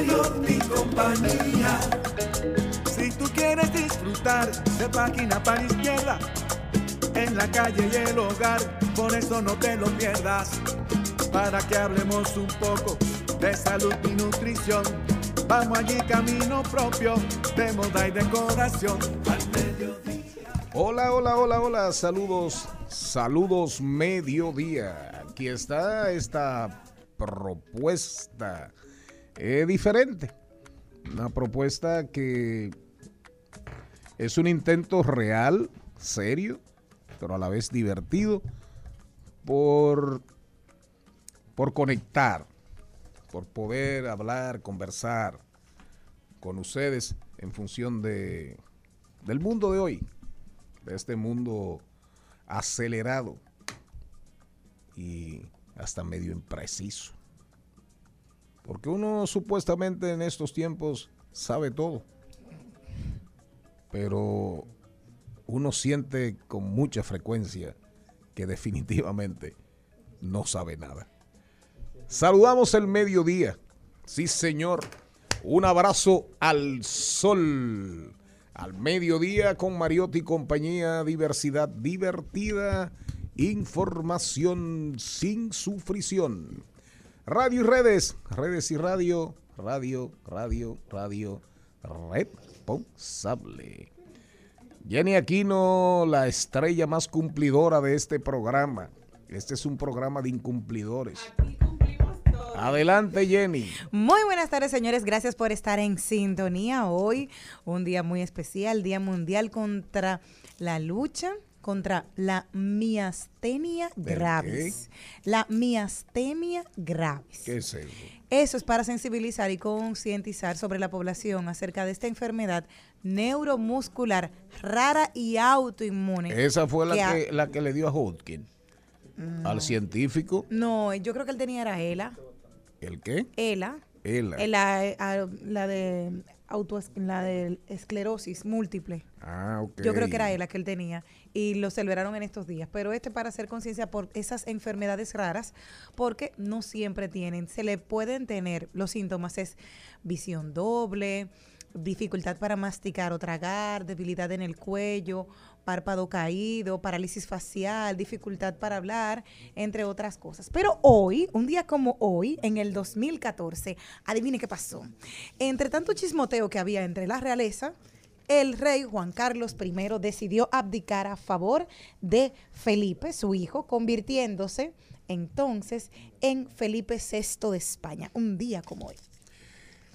Y compañía. Si tú quieres disfrutar de página para izquierda, en la calle y el hogar, por eso no te lo pierdas. Para que hablemos un poco de salud y nutrición. Vamos allí camino propio de moda y decoración. Al mediodía. Hola, hola, hola, hola, saludos, saludos mediodía. Aquí está esta propuesta eh, diferente. Una propuesta que es un intento real, serio, pero a la vez divertido por, por conectar, por poder hablar, conversar con ustedes en función de, del mundo de hoy, de este mundo acelerado y hasta medio impreciso. Porque uno supuestamente en estos tiempos sabe todo, pero uno siente con mucha frecuencia que definitivamente no sabe nada. Saludamos el mediodía. Sí, señor. Un abrazo al sol. Al mediodía con Mariotti y compañía. Diversidad divertida. Información sin sufrición. Radio y redes. Redes y radio. Radio, radio, radio. Responsable. Jenny Aquino, la estrella más cumplidora de este programa. Este es un programa de incumplidores. Adelante, Jenny. Muy buenas tardes, señores. Gracias por estar en sintonía hoy. Un día muy especial, Día Mundial contra la lucha contra la miastenia gravis. La miastenia gravis. ¿Qué es eso? Eso es para sensibilizar y concientizar sobre la población acerca de esta enfermedad neuromuscular rara y autoinmune. Esa fue la que que, la que le dio a Hodgkin. Al científico. No, yo creo que él tenía era ELA. ¿El qué? ELA. ELA. Eh, La, eh, a- la de auto, la de esclerosis múltiple. Ah, ok. Yo creo que era ELA que él tenía y lo celebraron en estos días. Pero este para hacer conciencia por esas enfermedades raras, porque no siempre tienen, se le pueden tener los síntomas es visión doble, dificultad para masticar o tragar, debilidad en el cuello, párpado caído, parálisis facial, dificultad para hablar, entre otras cosas. Pero hoy, un día como hoy, en el 2014, adivine qué pasó. Entre tanto chismoteo que había entre la realeza, el rey Juan Carlos I decidió abdicar a favor de Felipe, su hijo, convirtiéndose entonces en Felipe VI de España, un día como hoy.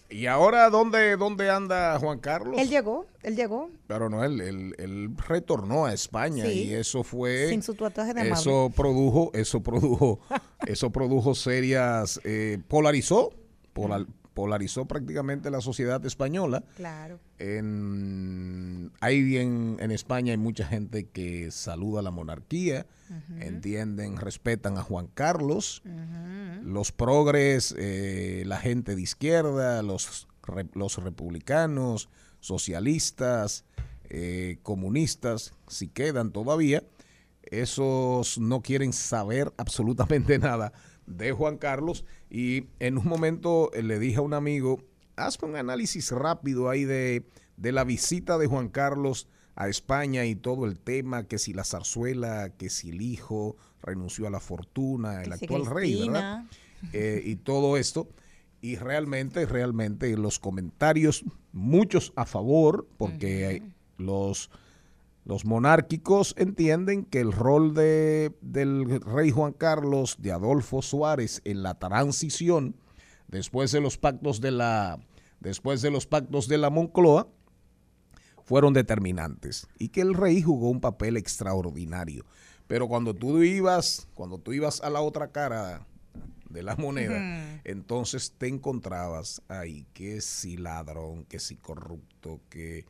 ¿Y ahora dónde, dónde anda Juan Carlos? Él llegó, él llegó Pero no, él, él- él retornó a España Sí. y eso fue... sin su tatuaje de amable. Eso produjo, eso produjo, eso produjo serias, eh, polarizó, polar- polarizó prácticamente la sociedad española. Claro. En, hay en, en España hay mucha gente que saluda a la monarquía, entienden, respetan a Juan Carlos, los progres, eh, la gente de izquierda, los, los republicanos, socialistas, eh, comunistas, si quedan todavía, esos no quieren saber absolutamente nada de Juan Carlos y en un momento eh, le dije a un amigo, hazme un análisis rápido ahí de, de la visita de Juan Carlos a España y todo el tema, que si la zarzuela, que si el hijo renunció a la fortuna, el Que si actual rey, ¿verdad? Eh, y todo esto. Y realmente, realmente los comentarios, muchos a favor, porque los, los monárquicos entienden que el rol de, del rey Juan Carlos, de Adolfo Suárez en la transición, después de los pactos de la, después de los pactos de la Moncloa, fueron determinantes y que el rey jugó un papel extraordinario. Pero cuando tú ibas, cuando tú ibas a la otra cara de la moneda, entonces te encontrabas ahí que si ladrón, que si corrupto, que,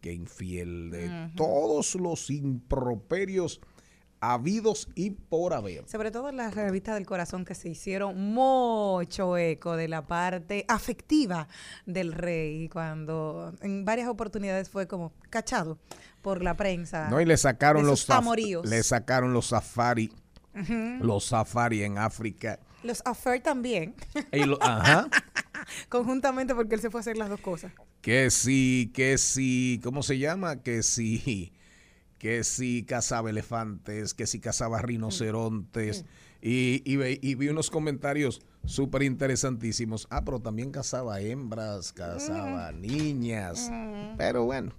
que infiel, de todos los improperios habidos y por haber. Sobre todo en las revistas del corazón que se hicieron mucho eco de la parte afectiva del rey cuando en varias oportunidades fue como cachado por la prensa. No, y le sacaron los amoríos. le sacaron los safari, los safari en África. Los affair también, Y lo- ajá. conjuntamente porque él se fue a hacer las dos cosas. Que si, que si, ¿cómo se llama? Que si, que si cazaba elefantes, que si cazaba rinocerontes. Y, y, y vi unos comentarios súper interesantísimos. Ah, pero también cazaba hembras, cazaba niñas. Pero bueno.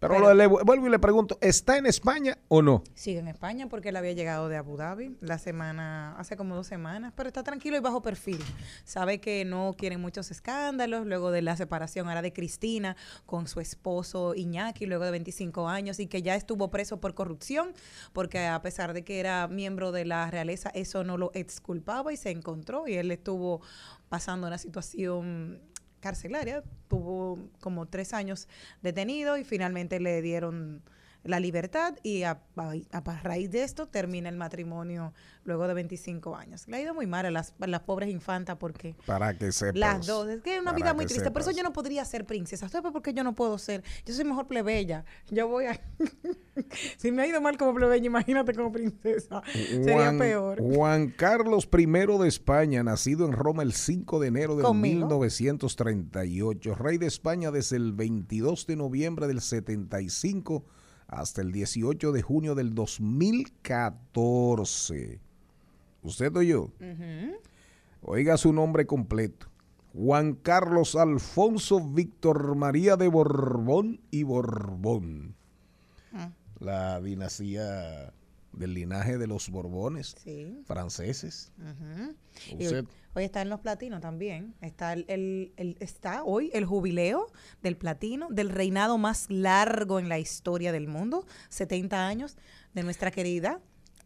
Pero, Pero- lo- le vuelvo y le pregunto, ¿está en España o no? Sigue en España porque él había llegado de Abu Dhabi la semana, hace como dos semanas, pero está tranquilo y bajo perfil. Sabe que no quieren muchos escándalos luego de la separación ahora de Cristina con su esposo Iñaki luego de 25 años y que ya estuvo preso por corrupción porque a pesar de que era miembro de la realeza eso no lo exculpaba y se encontró y él estuvo pasando una situación carcelaria, tuvo como tres años detenido y finalmente le dieron la libertad y a, a- a raíz de esto termina el matrimonio luego de 25 años. Le ha ido muy mal a las, a las pobres infantas porque Para que sepas. las dos, es que es una vida muy triste, por eso yo no podría ser princesa. ¿Sabes por qué yo no puedo ser? Yo soy mejor plebeya. Yo voy a... si me ha ido mal como plebeya, imagínate como princesa. Sería peor. Juan Carlos I de España, nacido en Roma el 5 de enero de Conmigo. 1938, rey de España desde el 22 de noviembre del 75 hasta el 18 de junio del 2014. ¿Usted o yo? Oiga su nombre completo. Juan Carlos Alfonso Víctor María de Borbón y Borbón. La dinastía del linaje de los Borbones Sí. franceses. Usted- hoy está en los platinos también. Está el, el- el- está hoy el jubileo del platino, del reinado más largo en la historia del mundo, 70 años, de nuestra querida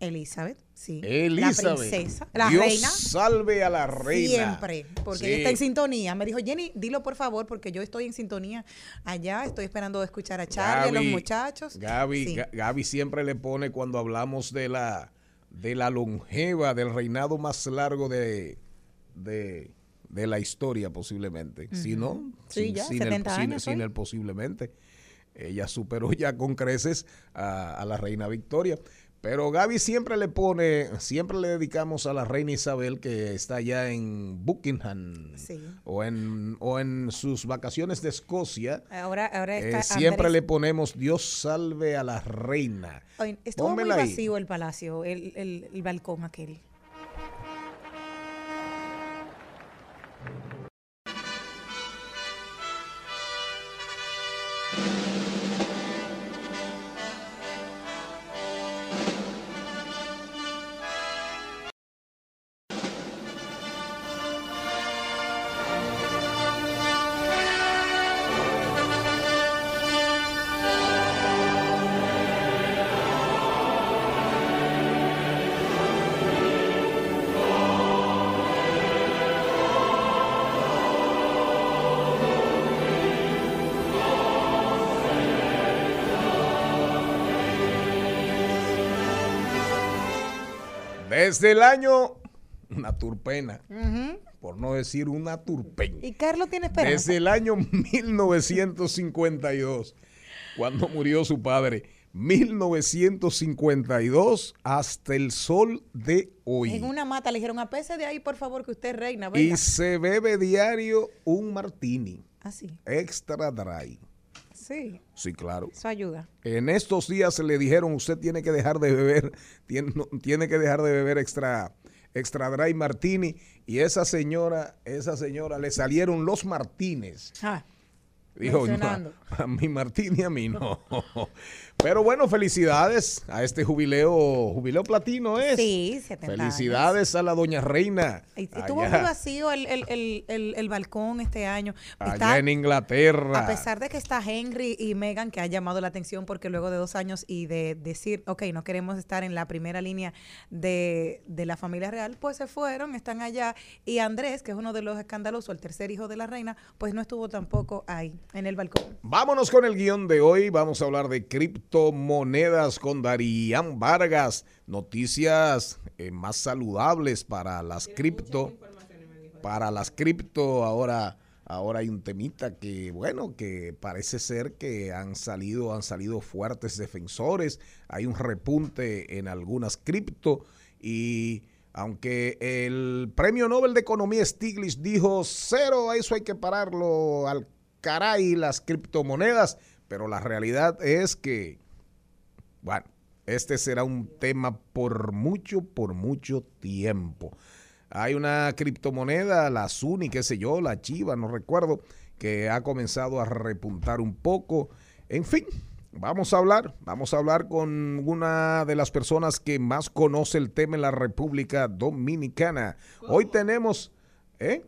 Elizabeth, sí. Elizabeth. La princesa, la Dios reina. salve a la reina. Siempre, porque Sí. ella está en sintonía. Me dijo, Jenny, dilo por favor, porque yo estoy en sintonía allá. Estoy esperando escuchar a Charlie, a los muchachos. Gaby, Sí. Gaby siempre le pone cuando hablamos de la de la longeva, del reinado más largo de, de, de la historia posiblemente. Si no, Sí, sin, ya, sin el, 70 sin- años sin el posiblemente. Ella superó ya con creces a, a la reina Victoria. Pero Gaby siempre le pone, siempre le dedicamos a la reina Isabel que está ya en Buckingham Sí. o, en, o en sus vacaciones de Escocia. Ahora, ahora Eh, está siempre Andrés- le ponemos Dios salve a la reina. Oye, estuvo muy ahí. vacío el palacio, el, el- el balcón aquel. Desde el año, una turpena, por no decir una turpeña. Y Carlos tiene esperanza. Desde el año 1952, cuando murió su padre. 1952 hasta el sol de hoy. En una mata le dijeron, apese de ahí, por favor, que usted es reina. Y se bebe diario un martini Así. extra dry. Sí, Sí, claro. eso ayuda. En estos días le dijeron, usted tiene que dejar de beber, tiene, no- tiene que dejar de beber extra, extra dry martini. Y esa señora, esa señora, le salieron los martines. Ah, Dijo, "No, Mencionando. a mi Martini a mí no. Pero bueno, felicidades a este jubileo, jubileo platino es. sí, 70 años. Felicidades a la doña Reina. Y Estuvo allá, muy vacío el, el, el, el, el balcón este año. allá Está- en Inglaterra. A pesar de que está Henry y Meghan, que han llamado la atención porque luego de dos años y de decir, ok, no queremos estar en la primera línea de, de la familia real, pues se fueron, están allá. Y Andrés, que es uno de los escandalosos, el tercer hijo de la reina, pues no estuvo tampoco ahí, en el balcón. Vámonos con el guion de hoy. Vamos a hablar de criptomonedas con Darían Vargas. Noticias eh, más saludables para las cripto. Para las cripto ahora, ahora hay un temita que, bueno, que parece ser que han salido, han salido fuertes defensores. Hay un repunte en algunas cripto y aunque el premio Nobel de Economía Stiglitz dijo cero, a eso hay que pararlo al caray las criptomonedas, pero la realidad es que, bueno, este será un tema por mucho, por mucho tiempo. Hay una criptomoneda, la Suni, qué sé yo, la Chiva, no recuerdo, que ha comenzado a repuntar un poco. En fin, vamos a hablar, vamos a hablar con una de las personas que más conoce el tema en la República Dominicana. Hoy tenemos, ¿eh?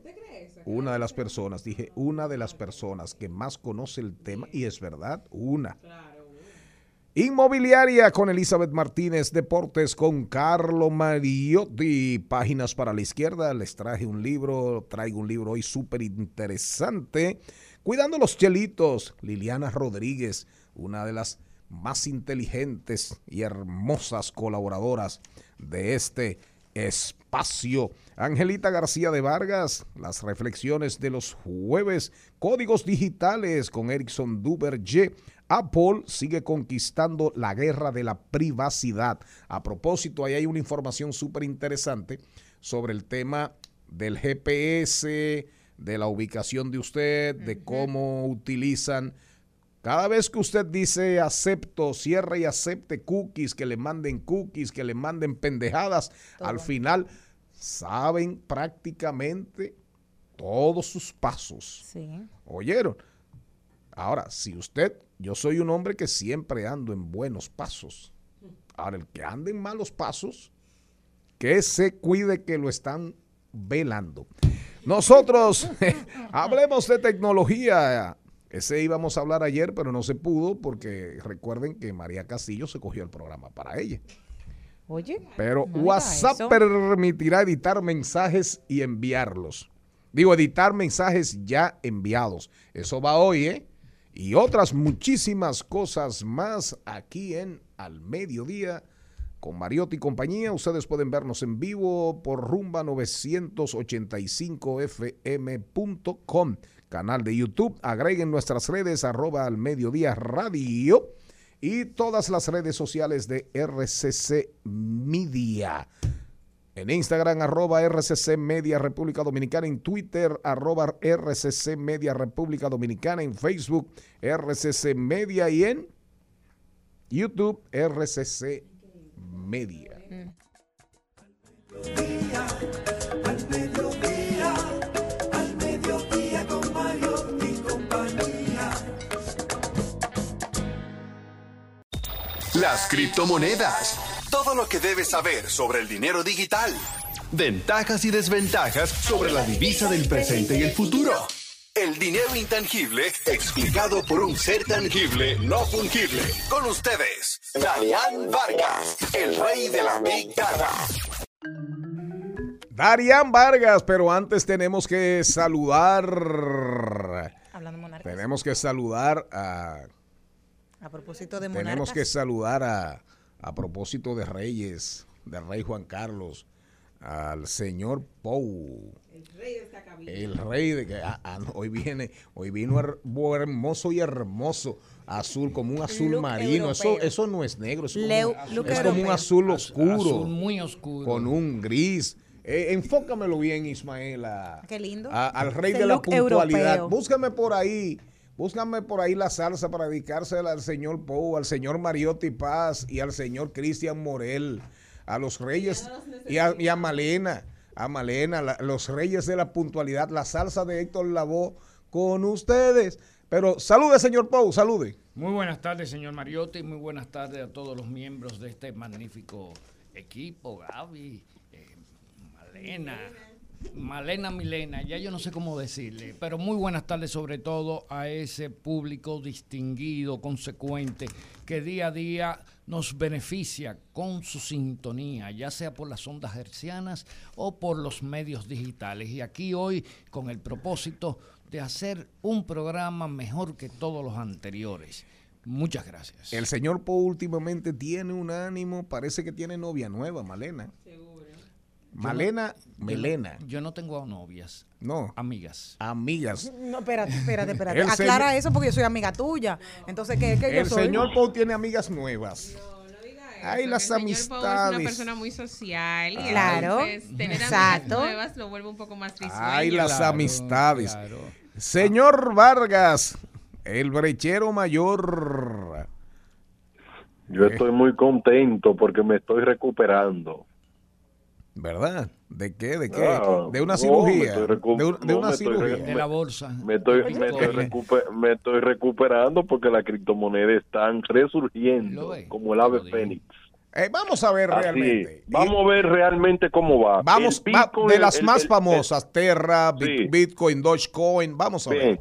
Una de las personas, dije, una de las personas que más conoce el tema, y es verdad, una. Inmobiliaria con Elizabeth Martínez, Deportes con Carlo Mariotti, Páginas para la Izquierda, les traje un libro, traigo un libro hoy súper interesante. Cuidando los chelitos, Liliana Rodríguez, una de las más inteligentes y hermosas colaboradoras de este espacio. Angelita García de Vargas, las reflexiones de los jueves, códigos digitales con Erickson Duverger. Apple sigue conquistando la guerra de la privacidad. A propósito, ahí hay una información súper interesante sobre el tema del GPS, de la ubicación de usted, de cómo utilizan cada vez que usted dice acepto, cierre y acepte cookies, que le manden cookies, que le manden pendejadas, al final saben prácticamente todos sus pasos. Sí. ¿Oyeron? Ahora, si usted, yo soy un hombre que siempre ando en buenos pasos. Ahora, el que ande en malos pasos, que se cuide que lo están velando. Nosotros hablemos de tecnología. Ese íbamos a hablar ayer, pero no se pudo porque recuerden que María Castillo se cogió el programa para ella. Oye. Pero no WhatsApp eso. permitirá editar mensajes y enviarlos. Digo, editar mensajes ya enviados. Eso va hoy, ¿eh? Y otras muchísimas cosas más aquí en Al Mediodía con Mariotti y compañía. Ustedes pueden vernos en vivo por rumba985fm.com, canal de YouTube. Agreguen nuestras redes arroba al mediodía radio y todas las redes sociales de RCC Media. En Instagram, arroba RCC Media República Dominicana. En Twitter, arroba RCC Media República Dominicana. En Facebook, RCC Media. Y en YouTube, RCC Media. Las criptomonedas. Todo lo que debes saber sobre el dinero digital. Ventajas y desventajas sobre la divisa del presente y el futuro. El dinero intangible explicado por un ser tangible no fungible. Con ustedes, Damián Vargas, el rey de la Big Data. Darian Vargas, pero antes tenemos que saludar. Hablando monarcas. Tenemos que saludar a. A propósito de monarcas. Tenemos que saludar a, a propósito de Reyes, del rey Juan Carlos, al señor Pou. El rey de esta cabina. El rey de que ah, ah, no, hoy viene, hoy vino her- hermoso y hermoso, azul, como un azul Look marino. Eso, europeo. eso no es negro, es Leu- como, look es como un azul oscuro. Azul muy oscuro. Con un gris. Eh, enfócamelo bien, Ismaela. Qué lindo. A- al rey de la puntualidad. europeo. Búscame por ahí Búscame por ahí la salsa para dedicársela al señor Pou, al señor Mariotti Paz y al señor Cristian Morel, a los reyes y a, y a Malena, a Malena, la- los reyes de la puntualidad, la salsa de Héctor Lavoe con ustedes. Pero salude, señor Pou, salude. Muy buenas tardes, señor Mariotti, muy buenas tardes a todos los miembros de este magnífico equipo, Gaby, eh, Malena, Malena Milena, ya yo no sé cómo decirle, pero muy buenas tardes sobre todo a ese público distinguido, consecuente, que día a día nos beneficia con su sintonía, ya sea por las ondas hercianas o por los medios digitales. Y aquí hoy con el propósito de hacer un programa mejor que todos los anteriores. Muchas gracias. El señor Pou últimamente tiene un ánimo, parece que tiene novia nueva, Malena. Malena, Melena. Yo no tengo novias, No, amigas. amigas. No, espérate, espérate, espérate. El Aclara señor- eso porque yo soy amiga tuya. Entonces, ¿qué, qué yo El soy? señor Pou tiene amigas nuevas. Ay, Eso, las el señor Pau es amistades. una persona muy social y Claro, entonces tener exacto. amigas nuevas lo vuelve un poco más risueño. Ay, las Claro, amistades. claro. Señor Vargas, el brechero mayor. Yo estoy muy contento porque me estoy recuperando. ¿Verdad? ¿De qué? ¿De qué? Ah, de una no, cirugía. de, un- de no, una cirugía. De la bolsa. Me estoy, me, estoy me estoy recuperando porque las criptomonedas están resurgiendo como el ave fénix. Eh, vamos a ver Así, realmente. vamos a ver realmente cómo va. Vamos, El va- Bitcoin, de las el- más el- famosas, Terra, Sí. Bitcoin, Dogecoin, vamos a Bien. ver.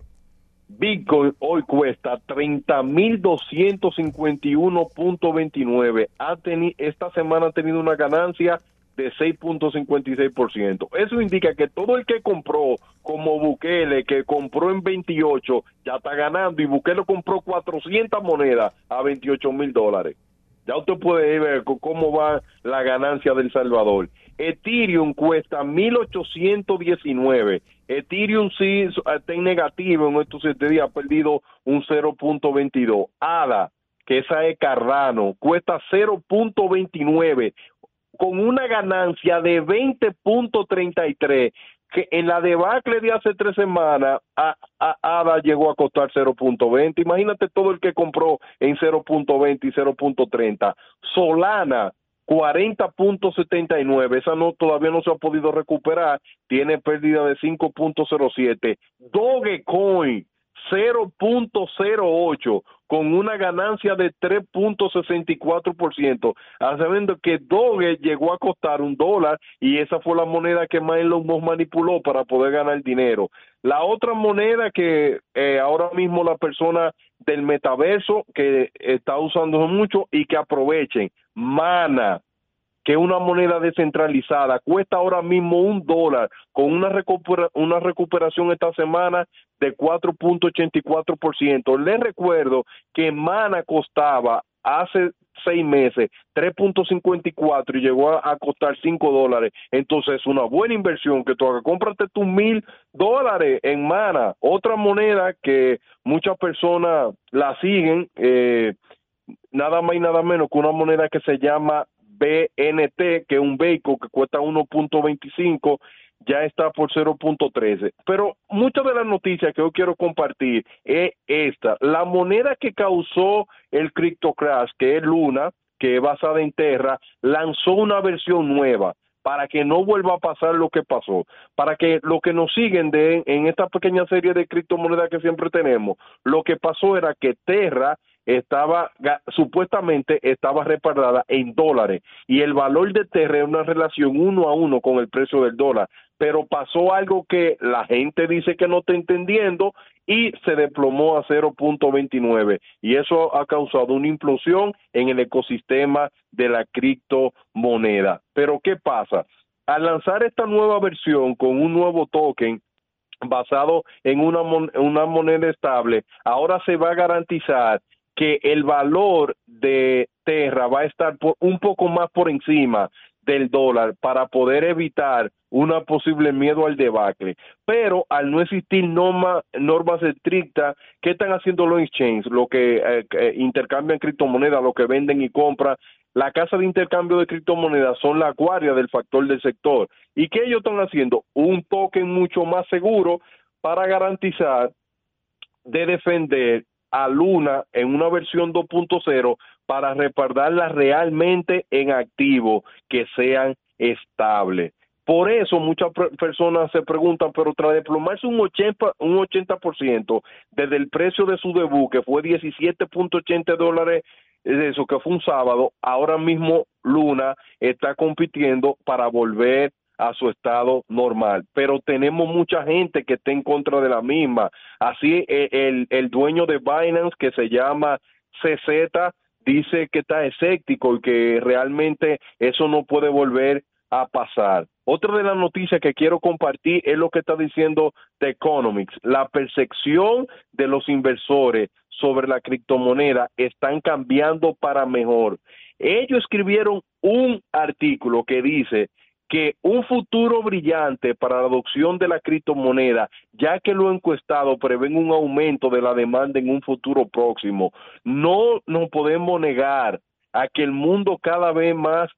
Bitcoin hoy cuesta 30.251.29. Ha teni- esta semana ha tenido una ganancia de 6.56%. Eso indica que todo el que compró, como Bukele, que compró en 28, ya está ganando y Bukele compró 400 monedas a 28 mil dólares. Ya usted puede ver cómo va la ganancia del Salvador. Ethereum cuesta 1819. Ethereum sí está en negativo en estos siete días, ha perdido un 0.22. ADA, que esa es Cardano, cuesta 0.29 con una ganancia de 20.33 que en la debacle de hace tres semanas a, ADA llegó a costar 0.20 imagínate todo el que compró en 0.20 y 0.30 Solana 40.79 esa no todavía no se ha podido recuperar. Tiene pérdida de 5.07 Dogecoin 0.08 con una ganancia de 3.64%, Ah, sabiendo que Doge llegó a costar un dólar y esa fue la moneda que Elon Musk manipuló para poder ganar dinero. La otra moneda que eh, ahora mismo la persona del metaverso que está usando mucho y que aprovechen, Mana, que una moneda descentralizada, cuesta ahora mismo un dólar, con una, recupera- una recuperación esta semana de 4.84%. Les recuerdo que Mana costaba hace seis meses 3.54 y llegó a, a costar 5 dólares. Entonces es una buena inversión que tú hagas. Cómprate tus mil dólares en Mana, otra moneda que muchas personas la siguen. Eh, nada más y nada menos que una moneda que se llama BNT, que es un vehículo que cuesta 1.25, ya está por 0.13. Pero muchas de las noticias que yo quiero compartir es esta. La moneda que causó el Crypto Crash, que es Luna, que es basada en Terra, lanzó una versión nueva para que no vuelva a pasar lo que pasó, para que lo que nos siguen de en esta pequeña serie de criptomonedas que siempre tenemos, lo que pasó era que Terra estaba supuestamente estaba respaldada en dólares y el valor de Terra es una relación uno a uno con el precio del dólar, pero pasó algo que la gente dice que no está entendiendo y se desplomó a 0.29 y eso ha causado una implosión en el ecosistema de la criptomoneda. Pero ¿qué pasa? Al lanzar esta nueva versión con un nuevo token basado en una, mon- una moneda estable, ahora se va a garantizar que el valor de Terra va a estar por- un poco más por encima del dólar para poder evitar una posible miedo al debacle. Pero al no existir norma- normas estrictas, ¿qué están haciendo los exchanges? Lo que eh, eh, intercambian criptomonedas, lo que venden y compran. La casa de intercambio de criptomonedas son la guardia del factor del sector. ¿Y qué ellos están haciendo? Un token mucho más seguro para garantizar de defender a Luna en una versión 2.0 para respaldarla realmente en activo que sean estables. Por eso muchas per- personas se preguntan, pero tras desplomarse un 80%, un 80% desde el precio de su debut, que fue 17.80 dólares, eso que fue un sábado, ahora mismo Luna está compitiendo para volver a su estado normal. Pero tenemos mucha gente que está en contra de la misma. Así, eh, el, el dueño de Binance, que se llama CZ, dice que está escéptico y que realmente eso no puede volver a pasar. Otra de las noticias que quiero compartir es lo que está diciendo The Economics. La percepción de los inversores sobre la criptomoneda están cambiando para mejor. Ellos escribieron un artículo que dice que un futuro brillante para la adopción de la criptomoneda, ya que lo encuestado prevén un aumento de la demanda en un futuro próximo. No nos podemos negar a que el mundo cada vez más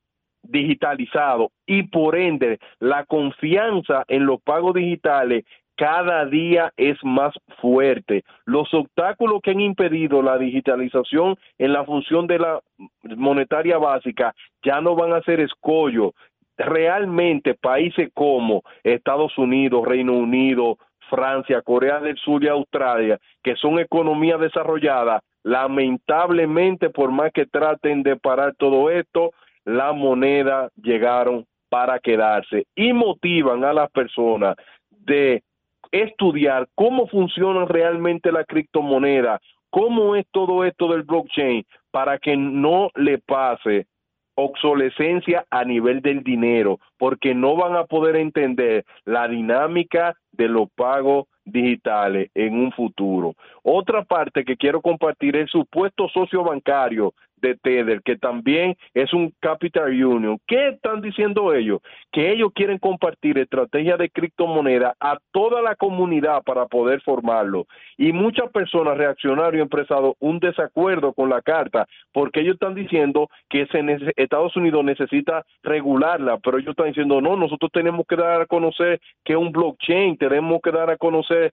digitalizado y por ende la confianza en los pagos digitales cada día es más fuerte. Los obstáculos que han impedido la digitalización en la función de la monetaria básica ya no van a ser escollo. Realmente países como Estados Unidos, Reino Unido, Francia, Corea del Sur y Australia, que son economías desarrolladas, lamentablemente por más que traten de parar todo esto, la moneda llegaron para quedarse y motivan a las personas de estudiar cómo funciona realmente la criptomoneda, cómo es todo esto del blockchain, para que no le pase obsolescencia a nivel del dinero, porque no van a poder entender la dinámica de los pagos digitales en un futuro. Otra parte que quiero compartir es supuesto socio bancario de Tether, que también es un Capital Union. ¿Qué están diciendo ellos? Que ellos quieren compartir estrategias de criptomoneda a toda la comunidad para poder formarlo. Y muchas personas han expresado un desacuerdo con la carta, porque ellos están diciendo que se Estados Unidos necesita regularla, pero ellos están diciendo, no, nosotros tenemos que dar a conocer que es un blockchain, tenemos que dar a conocer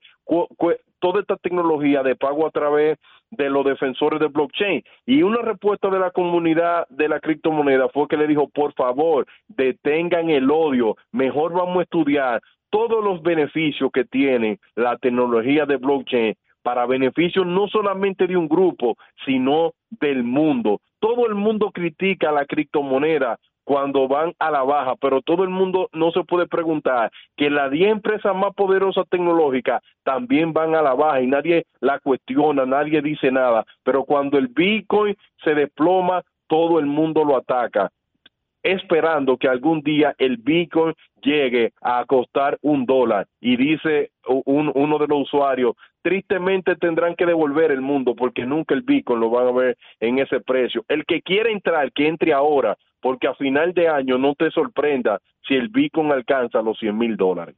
toda esta tecnología de pago a través de los defensores de blockchain. Y una respuesta de la comunidad de la criptomoneda fue que le dijo, por favor, detengan el odio, mejor vamos a estudiar todos los beneficios que tiene la tecnología de blockchain para beneficio no solamente de un grupo, sino del mundo. Todo el mundo critica la criptomoneda cuando van a la baja, pero todo el mundo no se puede preguntar que las 10 empresas más poderosas tecnológicas también van a la baja y nadie la cuestiona, nadie dice nada, pero cuando el Bitcoin se desploma, todo el mundo lo ataca esperando que algún día el Bitcoin llegue a costar un dólar. Y dice un- uno de los usuarios, tristemente tendrán que devolver el mundo porque nunca el Bitcoin lo van a ver en ese precio. El que quiera entrar, que entre ahora, porque a final de año no te sorprenda si el Bitcoin alcanza los 100 mil dólares.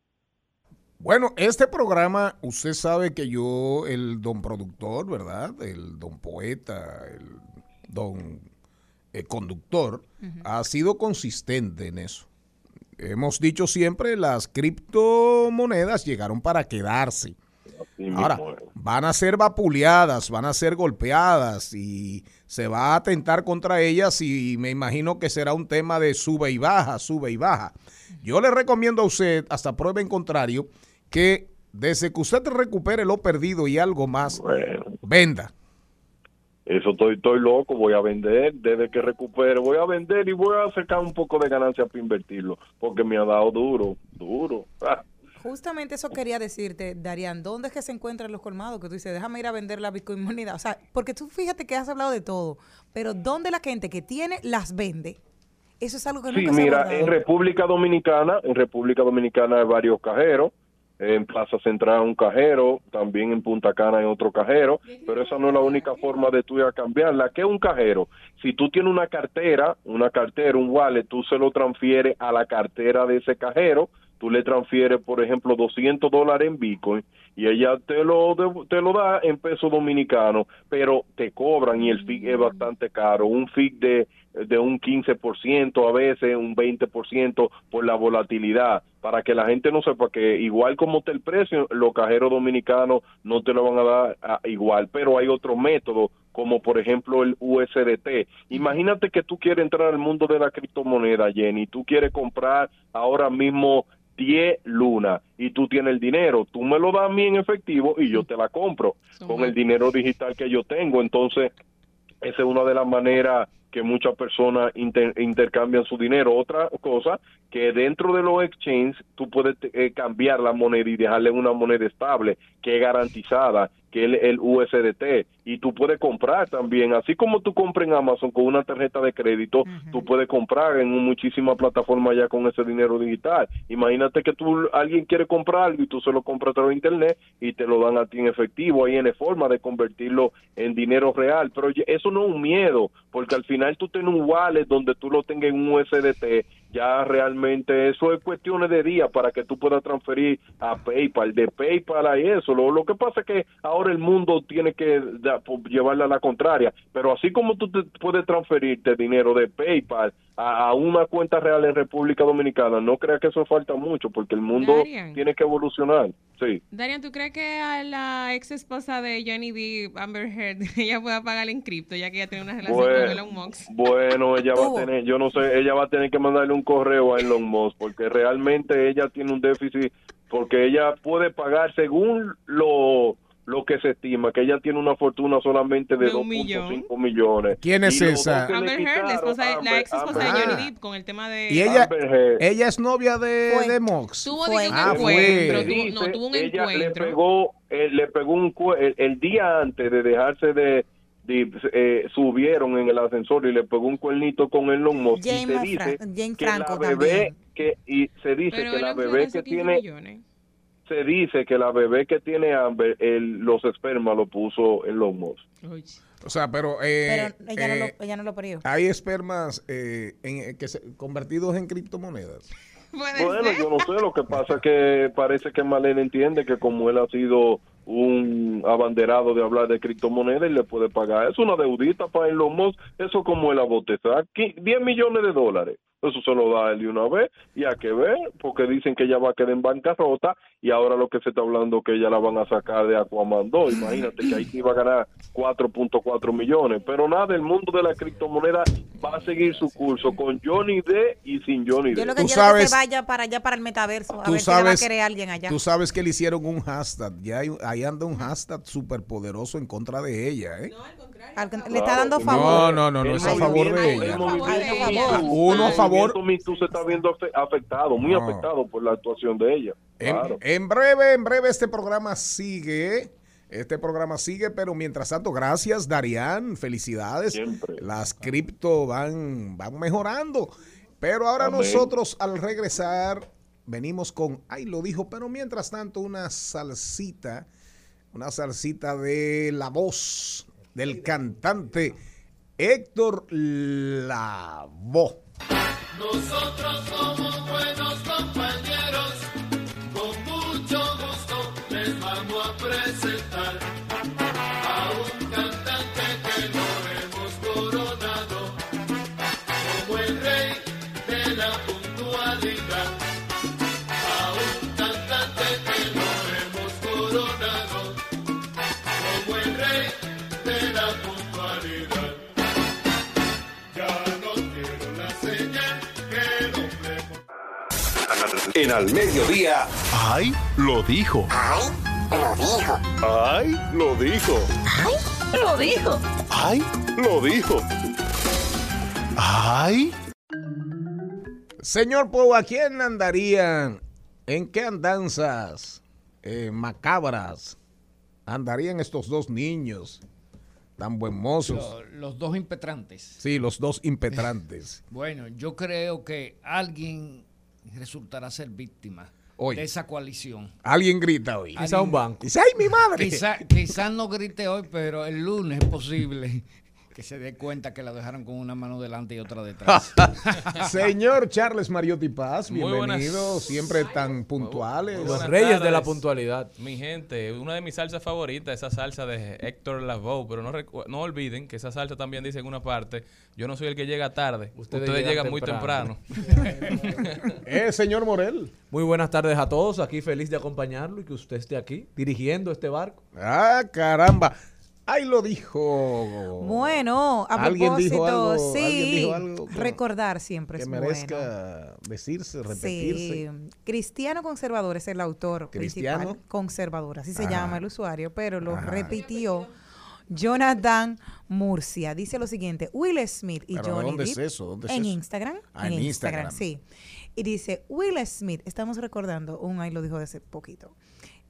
Bueno, este programa, usted sabe que yo, el don productor, ¿verdad? El don poeta, el don eh, conductor, ha sido consistente en eso. Hemos dicho siempre, las criptomonedas llegaron para quedarse. Ahora, van a ser vapuleadas, van a ser golpeadas y se va a atentar contra ellas y me imagino que será un tema de sube y baja, sube y baja. Yo le recomiendo a usted, hasta prueba en contrario, que desde que usted recupere lo perdido y algo más, Bueno, venda. Eso estoy, estoy loco, voy a vender, desde que recupere, voy a vender y voy a sacar un poco de ganancia para invertirlo, porque me ha dado duro, duro. Justamente eso quería decirte, Darían, ¿dónde es que se encuentran los colmados? Que tú dices, déjame ir a vender la Bitcoin moneda. O sea, porque tú fíjate que has hablado de todo, pero ¿dónde la gente que tiene las vende? Eso es algo que Sí, nunca se mira, en República Dominicana, en República Dominicana hay varios cajeros. En Plaza Central un cajero, también en Punta Cana hay otro cajero, pero esa no es la única forma de tú ir a cambiarla. ¿Qué es un cajero? Si tú tienes una cartera, una cartera, un wallet, tú se lo transfieres a la cartera de ese cajero, tú le transfieres, por ejemplo, 200 dólares en Bitcoin y ella te lo te lo da en peso dominicano, pero te cobran y el FIC es bastante caro, un FIC de de un 15%, a veces un 20% por la volatilidad, para que la gente no sepa que igual como está el precio, los cajeros dominicanos no te lo van a dar igual, pero hay otro método como por ejemplo el USDT. Imagínate que tú quieres entrar al mundo de la criptomoneda, Jenny, tú quieres comprar ahora mismo 10 lunas y tú tienes el dinero, tú me lo das a mí en efectivo y yo te la compro con el dinero digital que yo tengo. Entonces, esa es una de las maneras que muchas personas inter- intercambian su dinero. Otra cosa, que dentro de los exchanges tú puedes eh, cambiar la moneda y dejarle una moneda estable, que es garantizada, que es el, USDT. Y tú puedes comprar también, así como tú compras en Amazon con una tarjeta de crédito, tú puedes comprar en muchísimas plataformas ya con ese dinero digital. Imagínate que tú, alguien quiere comprar algo y tú se lo compras a través de internet y te lo dan a ti en efectivo. Ahí en forma de convertirlo en dinero real. Pero eso no es un miedo, porque al final tú tienes un wallet donde tú lo tengas en un USDT. Ya realmente eso es cuestiones de días para que tú puedas transferir a PayPal, de PayPal a eso. Lo, lo que pasa es que ahora el mundo tiene que da- po- llevarla a la contraria. Pero así como tú te puedes transferirte dinero de PayPal a, a una cuenta real en República Dominicana, no creas que eso falta mucho, porque el mundo Darian. tiene que evolucionar. Sí. Darian, ¿tú crees que a la ex esposa de Johnny D, Amber Heard, ella pueda pagar en cripto, ya que ella tiene una relación con Elon Musk? bueno, ella va a tener, yo no sé, ella va a tener que mandarle un correo a Elon Musk porque realmente ella tiene un déficit porque ella puede pagar según lo lo que se estima, que ella tiene una fortuna solamente de De un millón. 2.5 millones. ¿Quién es Y esa? Amber Heard, la, esposa de- la ex esposa de Amber Johnny Ah. Depp, con el tema de... Y ella, ella es novia de, Fue. de Mox. Tuvo Fue. de un Ah, encuentro, fue. tuvo- no, tuvo un ella encuentro. le pegó, eh, le pegó un el, el día antes de dejarse de, de, eh, subieron en el ascensor y le pegó un cuernito con Elon Musk y se dice que la bebé también. que y se dice Pero que la bebé que 15 tiene millones. Se dice que la bebé que tiene Amber el, los espermas lo puso Elon Musk. Uy. O sea, pero, eh, Pero ella, no eh, lo, ella no lo parió. hay espermas eh, en- que se- convertidos en criptomonedas. Bueno, ser. yo no sé, lo que pasa que parece que Malena entiende que como él ha sido un abanderado de hablar de criptomonedas y le puede pagar. Es una deudita para Elon Musk, eso como él a botezar, qui- 10 millones de dólares. Eso se lo da él de una vez y hay que ver, porque dicen que ella va a quedar en bancarrota y ahora lo que se está hablando que ella la van a sacar de Aquaman 2. Imagínate que ahí sí va a ganar 4.4 millones. Pero nada, el mundo de la criptomoneda va a seguir su curso con Johnny D y sin Johnny D. Yo lo que Tú quiero es sabes- que se vaya para allá, para el metaverso, a ver si le va a sabes, querer alguien allá. tú sabes que le hicieron un hashtag. Ya hay- ahí anda un hashtag súper poderoso en contra de ella, ¿eh? Al que- le está dando favor. No, no, no, no es a favor de ella. Uno a favor. Too se está viendo afe- afectado, muy No. afectado por la actuación de ella. En, breve, en breve este programa sigue. Este programa sigue, pero mientras tanto, gracias, Darían. Felicidades. Siempre. Las cripto van, van mejorando. Pero ahora Amén. nosotros, al regresar, venimos con, ay, lo dijo, pero mientras tanto, una salsita, una salsita de la voz del cantante Héctor Lavoe. Nosotros somos buenos compañeros, En al mediodía. ¡Ay! Lo dijo. ¡Ay! Lo dijo. ¡Ay! Lo dijo. ¡Ay! Lo dijo. ¡Ay! Señor Pou, ¿a quién andarían? ¿En qué andanzas eh, macabras andarían estos dos niños tan buen mozos? Lo- los dos impetrantes. Sí, los dos impetrantes. Bueno, yo creo que alguien resultará ser víctima Hoy. de esa coalición. Alguien grita hoy. Quizá un banco. ¡ay, mi madre! Quizá- Quizás no grite hoy, pero el lunes es posible Que se dé cuenta que la dejaron con una mano delante y otra detrás. Señor Charles Mariotti Paz, Muy buenas. bienvenido. Siempre tan puntuales. Los reyes de la puntualidad. Mi gente, una de mis salsas favoritas, esa salsa de Héctor Lavoe, pero no, olviden que esa salsa también dice en una parte, yo no soy el que llega tarde, Ustedes ustedes, llegan llegan muy temprano". temprano. Eh, señor Morel. Muy buenas tardes a todos. Aquí feliz de acompañarlo y que usted esté aquí dirigiendo este barco. Ah, caramba. Ahí lo dijo. Bueno, a ¿Alguien propósito, dijo algo- sí, alguien dijo algo que- recordar siempre que es merezca bueno. decirse, Sí, repetirse. Cristiano Conservador es el autor ¿Cristiano? principal. Conservador, así se Ajá. llama el usuario, pero lo Ajá. repitió Jonathan Murcia. Dice lo siguiente, Will Smith y Pero, Johnny ¿dónde es Depp eso? ¿Dónde es en eso? Instagram. Ah, en Instagram. sí. Y dice, Will Smith, estamos recordando, un ahí lo dijo de hace poquito.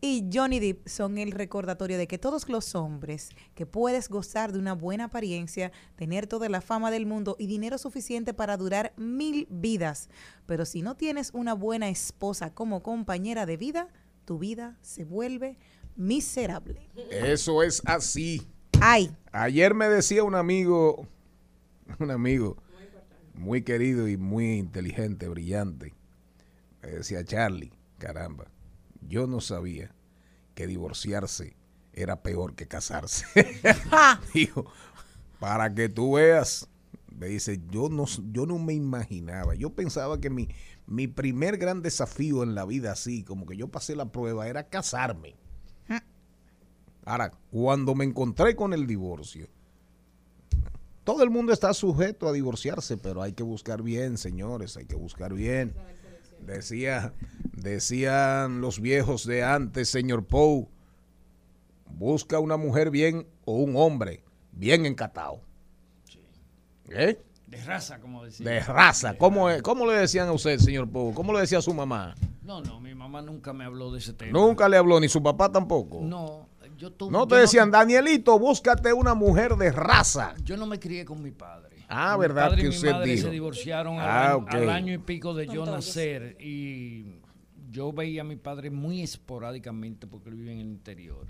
Y Johnny Depp son el recordatorio de que todos los hombres que puedes gozar de una buena apariencia, tener toda la fama del mundo y dinero suficiente para durar mil vidas, pero si no tienes una buena esposa como compañera de vida, tu vida se vuelve miserable. Eso es así. Ay, Ayer me decía un amigo, un amigo muy querido y muy inteligente, brillante. Me decía, Charlie, caramba, yo no sabía que divorciarse era peor que casarse. Dijo, para que tú veas, me dice, yo no, yo no me imaginaba, yo pensaba que mi, mi primer gran desafío en la vida así, como que yo pasé la prueba, era casarme. Ahora, cuando me encontré con el divorcio, todo el mundo está sujeto a divorciarse, pero hay que buscar bien, señores, hay que buscar bien. Decía, decían los viejos de antes, señor Poe, busca una mujer bien o un hombre bien encatado. ¿Eh? De raza, como decía. De raza. ¿Cómo, es? ¿Cómo le decían a usted, señor Poe? ¿Cómo le decía a su mamá? No, no, mi mamá nunca me habló de ese tema. Nunca le habló, ni su papá tampoco. No, yo tuve. No te yo decían, Danielito, búscate una mujer de raza. Yo no me crié con mi padre. Ah, Mi ¿verdad padre que y mi usted madre dijo? se divorciaron al, Ah, año, ok. al año y pico de yo nacer y yo veía a mi padre muy esporádicamente porque él vive en el interior.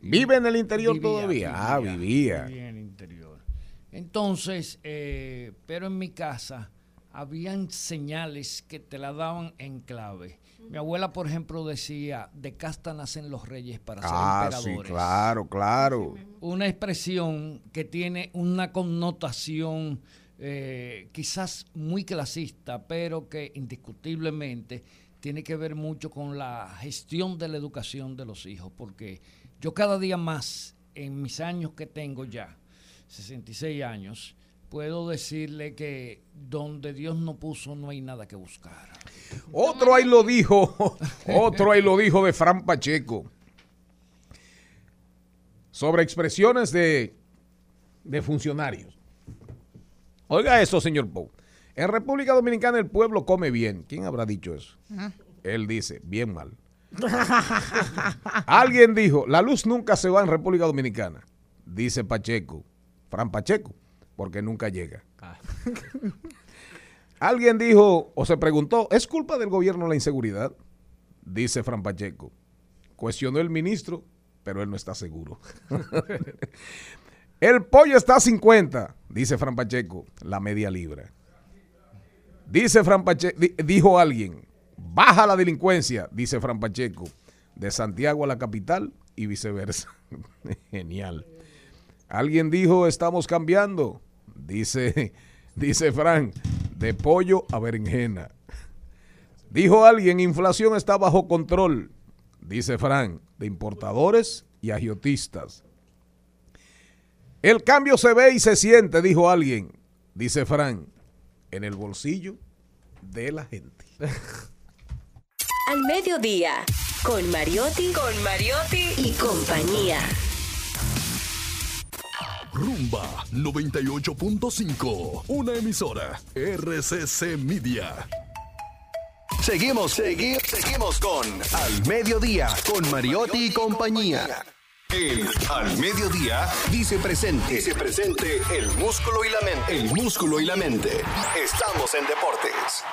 ¿Vive en el interior Vivía, todavía? ah, vivía. Vivía en el interior. Entonces, eh, pero en mi casa habían señales que te la daban en clave. Mi abuela, por ejemplo, decía, de casta nacen los reyes para Ah, ser sí, emperadores. claro, claro. Una expresión que tiene una connotación eh, quizás muy clasista, pero que indiscutiblemente tiene que ver mucho con la gestión de la educación de los hijos, porque yo cada día más, en mis años que tengo ya, 66 años, puedo decirle que donde Dios no puso no hay nada que buscar. Otro ahí lo dijo, otro ahí lo dijo de Fran Pacheco. Sobre expresiones de, de funcionarios. Oiga eso, señor Pou. En República Dominicana el pueblo come bien. ¿Quién habrá dicho eso? Él dice, bien mal. Alguien dijo, la luz nunca se va en República Dominicana. Dice Pacheco, Fran Pacheco, porque nunca llega. Alguien dijo o se preguntó, ¿es culpa del gobierno la inseguridad? Dice Fran Pacheco. Cuestionó el ministro, pero él no está seguro. el pollo está a 50, dice Fran Pacheco, la media libra. Dice Fran dijo alguien, baja la delincuencia, dice Fran Pacheco, de Santiago a la capital y viceversa. Genial. Alguien dijo, estamos cambiando, dice, dice Fran, de pollo a berenjena. Dijo alguien, inflación está bajo control, dice Fran, de importadores y agiotistas. El cambio se ve y se siente, dijo alguien, dice Fran, en el bolsillo de la gente. Al mediodía, con Mariotti, con Mariotti y compañía. Rumba 98.5, una emisora RCC Media. Seguimos, segui- seguimos con Al Mediodía, con Mariotti y compañía. El Al Mediodía dice presente. Dice presente el músculo y la mente. El músculo y la mente. Estamos en deportes.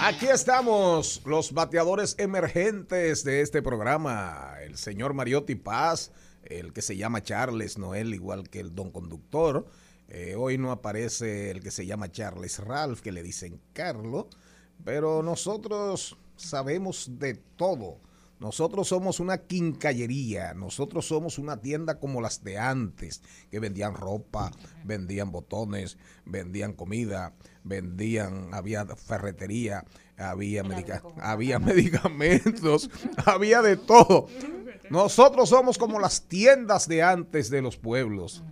Aquí estamos, los bateadores emergentes de este programa. El señor Mariotti Paz, el que se llama Charles Noel, igual que el don conductor. Eh, hoy no aparece el que se llama Charles Ralph, que le dicen Carlos, pero nosotros sabemos de todo. Nosotros somos una quincallería, nosotros somos una tienda como las de antes, que vendían ropa, vendían botones, vendían comida, vendían, había ferretería, había, medica- había medicamentos, había de todo. Nosotros somos como las tiendas de antes de los pueblos.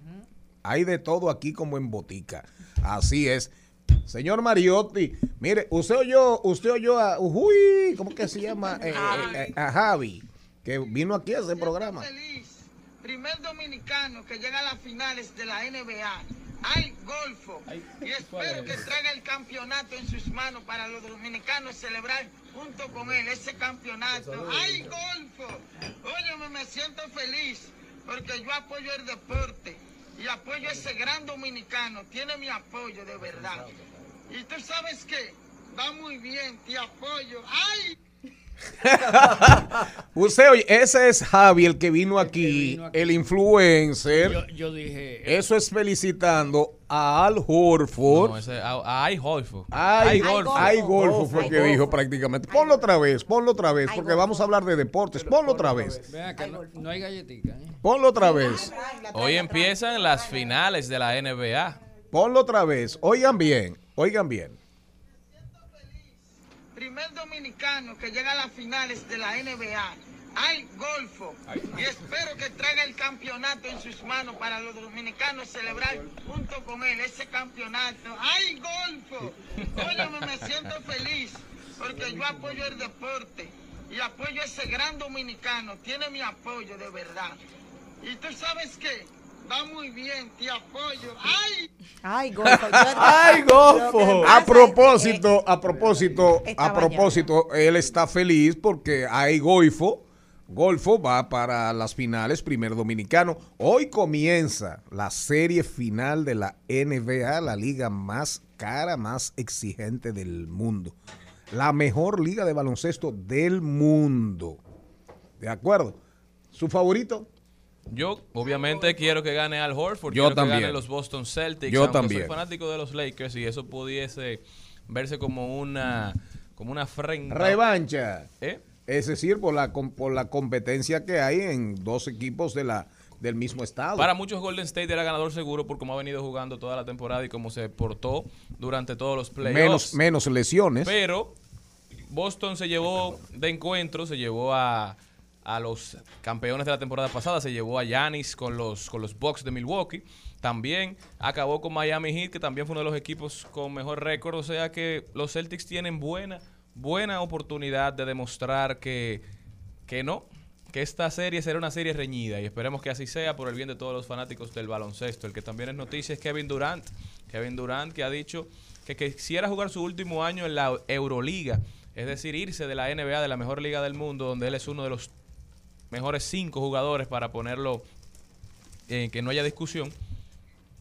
Hay de todo aquí como en botica. Así es. Señor Mariotti, mire, usted oyó, usted oyó a, uy, ¿cómo que se llama? Eh, eh, eh, a Javi, que vino aquí a ese programa. feliz. Primer dominicano que llega a las finales de la NBA. Hay golfo. y espero que traiga el campeonato en sus manos para los dominicanos celebrar junto con él ese campeonato. Hay golfo. Óyeme, me siento feliz porque yo apoyo el deporte y apoyo a ese gran dominicano. Tiene mi apoyo de verdad. Y tú sabes que va muy bien, te apoyo. ¡Ay! Usted oye, ese es Javi, el que vino aquí, el influencer. Yo, yo dije, Eso es felicitando a Al Horford. No, ese, a, a I Holfo. Ay, Golfo. ay, Golfo fue el que dijo prácticamente. Ponlo otra vez, ponlo otra vez, porque vamos a hablar de deportes. Ponlo otra vez. vean que no, no hay galletica. ¿eh? Ponlo otra vez. Hoy empiezan las finales de la NBA. Ponlo otra vez. Oigan bien, oigan bien. primer dominicano que llega a las finales de la NBA. Hay golfo. Y espero que traiga el campeonato en sus manos para los dominicanos celebrar junto con él ese campeonato. ¡Hay golfo! Óyeme, me siento feliz porque yo apoyo el deporte y apoyo a ese gran dominicano. Tiene mi apoyo de verdad. Y tú sabes que va muy bien, te apoyo. ¡Ay! Ay, Golfo. yo- ¡Ay, pasa A es propósito, a propósito, a propósito, él está feliz porque hay Golfo. Golfo va para las finales, primer dominicano. Hoy comienza la serie final de la NBA, la liga más cara, más exigente del mundo. La mejor liga de baloncesto del mundo. ¿De acuerdo? ¿Su favorito? Yo, obviamente, quiero que gane Al Horford. Yo quiero también. que gane los Boston Celtics. Yo aunque también. Soy fanático de los Lakers y eso pudiese verse como una, como una afrenta. Revancha. ¿Eh? Es decir, por la, por la competencia que hay en dos equipos de la, del mismo estado. Para muchos Golden State era ganador seguro por cómo ha venido jugando toda la temporada y cómo se portó durante todos los playoffs. menos, menos lesiones. Pero Boston se llevó de encuentro, se llevó a, a los campeones de la temporada pasada, se llevó a Giannis con los, con los Bucks de Milwaukee. También acabó con Miami Heat, que también fue uno de los equipos con mejor récord. O sea que los Celtics tienen buena, buena oportunidad de demostrar que, que no, que esta serie será una serie reñida y esperemos que así sea por el bien de todos los fanáticos del baloncesto. El que también es noticia es Kevin Durant. Kevin Durant que ha dicho que quisiera jugar su último año en la Euroliga, es decir, irse de la NBA, de la mejor liga del mundo, donde él es uno de los mejores cinco jugadores para ponerlo en que no haya discusión.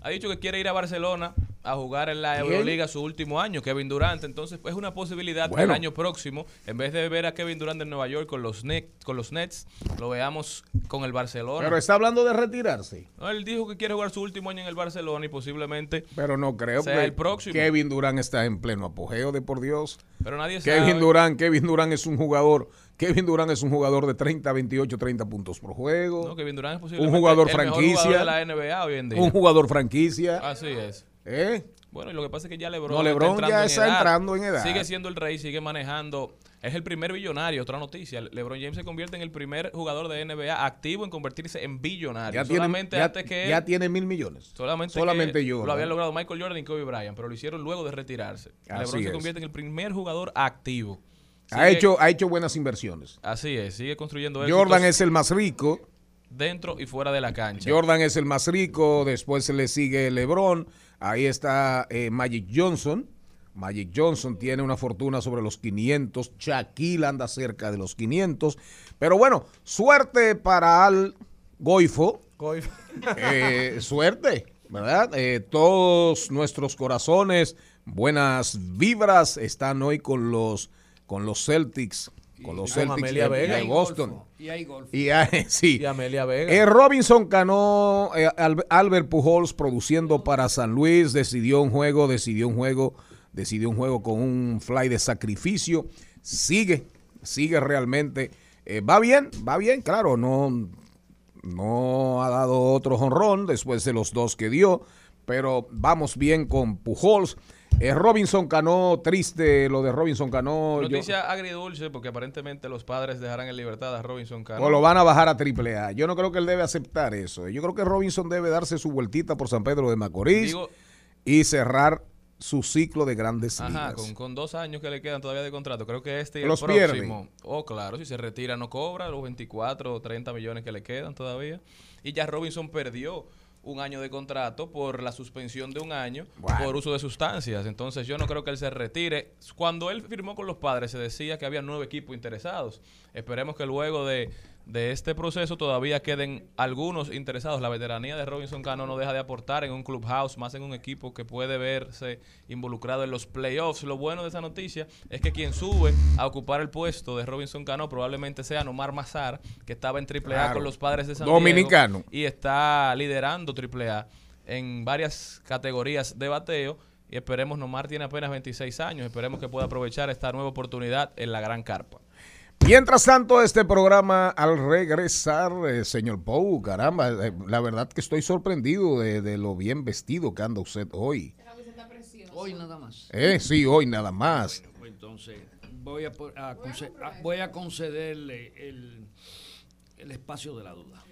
Ha dicho que quiere ir a Barcelona a jugar en la. Euroliga su último año, Kevin Durant. Entonces, pues es una posibilidad que Bueno. el año próximo, en vez de ver a Kevin Durant en Nueva York con los, Nets, con los Nets, lo veamos con el Barcelona. Pero está hablando de retirarse. No, él dijo que quiere jugar su último año en el Barcelona y posiblemente Pero no creo sea que el próximo. Kevin Durán está en pleno apogeo de por Dios. Pero nadie Kevin sabe. Durán, Kevin Durán es un jugador. Kevin Durán es un jugador de 30, 28, 30 puntos por juego. No, Kevin Durant es un posiblemente jugador el mejor franquicia. jugador de la NBA hoy en día. Un jugador franquicia. Así es. ¿Eh? Bueno, y lo que pasa es que ya LeBron, No, LeBron está ya está edad. entrando en edad. Sigue siendo el rey, sigue manejando. Es el primer billonario. Otra noticia: LeBron James se convierte en el primer jugador de NBA activo en convertirse en billonario. Ya tiene, solamente ya, antes que él, ya tiene mil millones. solamente, solamente que yo. Lo había logrado Michael Jordan y Kobe Bryant, pero lo hicieron luego de retirarse. Así LeBron se convierte en el primer jugador activo. Ha hecho, ha hecho buenas inversiones. Así es, sigue construyendo Jordan éxitos es el más rico. dentro y fuera de la cancha. Jordan es el más rico, después se le sigue LeBron, ahí está eh, Magic Johnson. Magic Johnson tiene una fortuna sobre los 500, Shaquille anda cerca de los 500, pero bueno, suerte para Al Goifo, Eh, suerte, ¿verdad? Eh, todos nuestros corazones, buenas vibras están hoy con los, con los Celtics con los Celtics Amelia de, Vega. Boston. golfo, y hay golfo. Y hay- sí. Y Amelia Vega. Eh, Robinson Cano, eh, Al- Albert Pujols produciendo para San Luis, decidió un juego, decidió un juego, decidió un juego con un fly de sacrificio. Sigue, sigue realmente. eh, va bien, va bien, claro, no, no ha dado otro jonrón después de los dos que dio, pero vamos bien con Pujols. Eh, Robinson Cano, triste lo de Robinson Cano. yo- Noticia agridulce porque aparentemente los padres dejarán en libertad a Robinson Cano. o lo van a bajar a triple A. Yo no creo que él debe aceptar eso. Yo creo que Robinson debe darse su vueltita por San Pedro de Macorís Digo- y cerrar su ciclo de grandes Ajá, ligas. con, con dos años que le quedan todavía de contrato. Creo que este y Los el pierde. próximo. Oh, claro, si se retira no cobra los 24 o 30 millones que le quedan todavía. Y ya Robinson perdió un año de contrato por la suspensión de un año por uso de sustancias. Entonces yo no creo que él se retire. Cuando él firmó con los padres se decía que había nueve equipos interesados. Esperemos que luego de, de este proceso todavía queden algunos interesados. La veteranía de Robinson Cano no deja de aportar en un clubhouse, más en un equipo que puede verse involucrado en los playoffs. Lo bueno de esa noticia es que quien sube a ocupar el puesto de Robinson Cano probablemente sea Nomar Mazar, que estaba en AAA Claro. con los padres de San Dominicano. Diego y está liderando AAA en varias categorías de bateo. Y esperemos, Nomar tiene apenas 26 años, esperemos que pueda aprovechar esta nueva oportunidad en la gran carpa. Mientras tanto, este programa, al regresar, eh, señor Pou, caramba, eh, la verdad que estoy sorprendido de, de lo bien vestido que anda usted hoy. Hoy nada más. Eh, sí, hoy nada más. Pues entonces, voy a, a a- voy a concederle el, el espacio de la duda.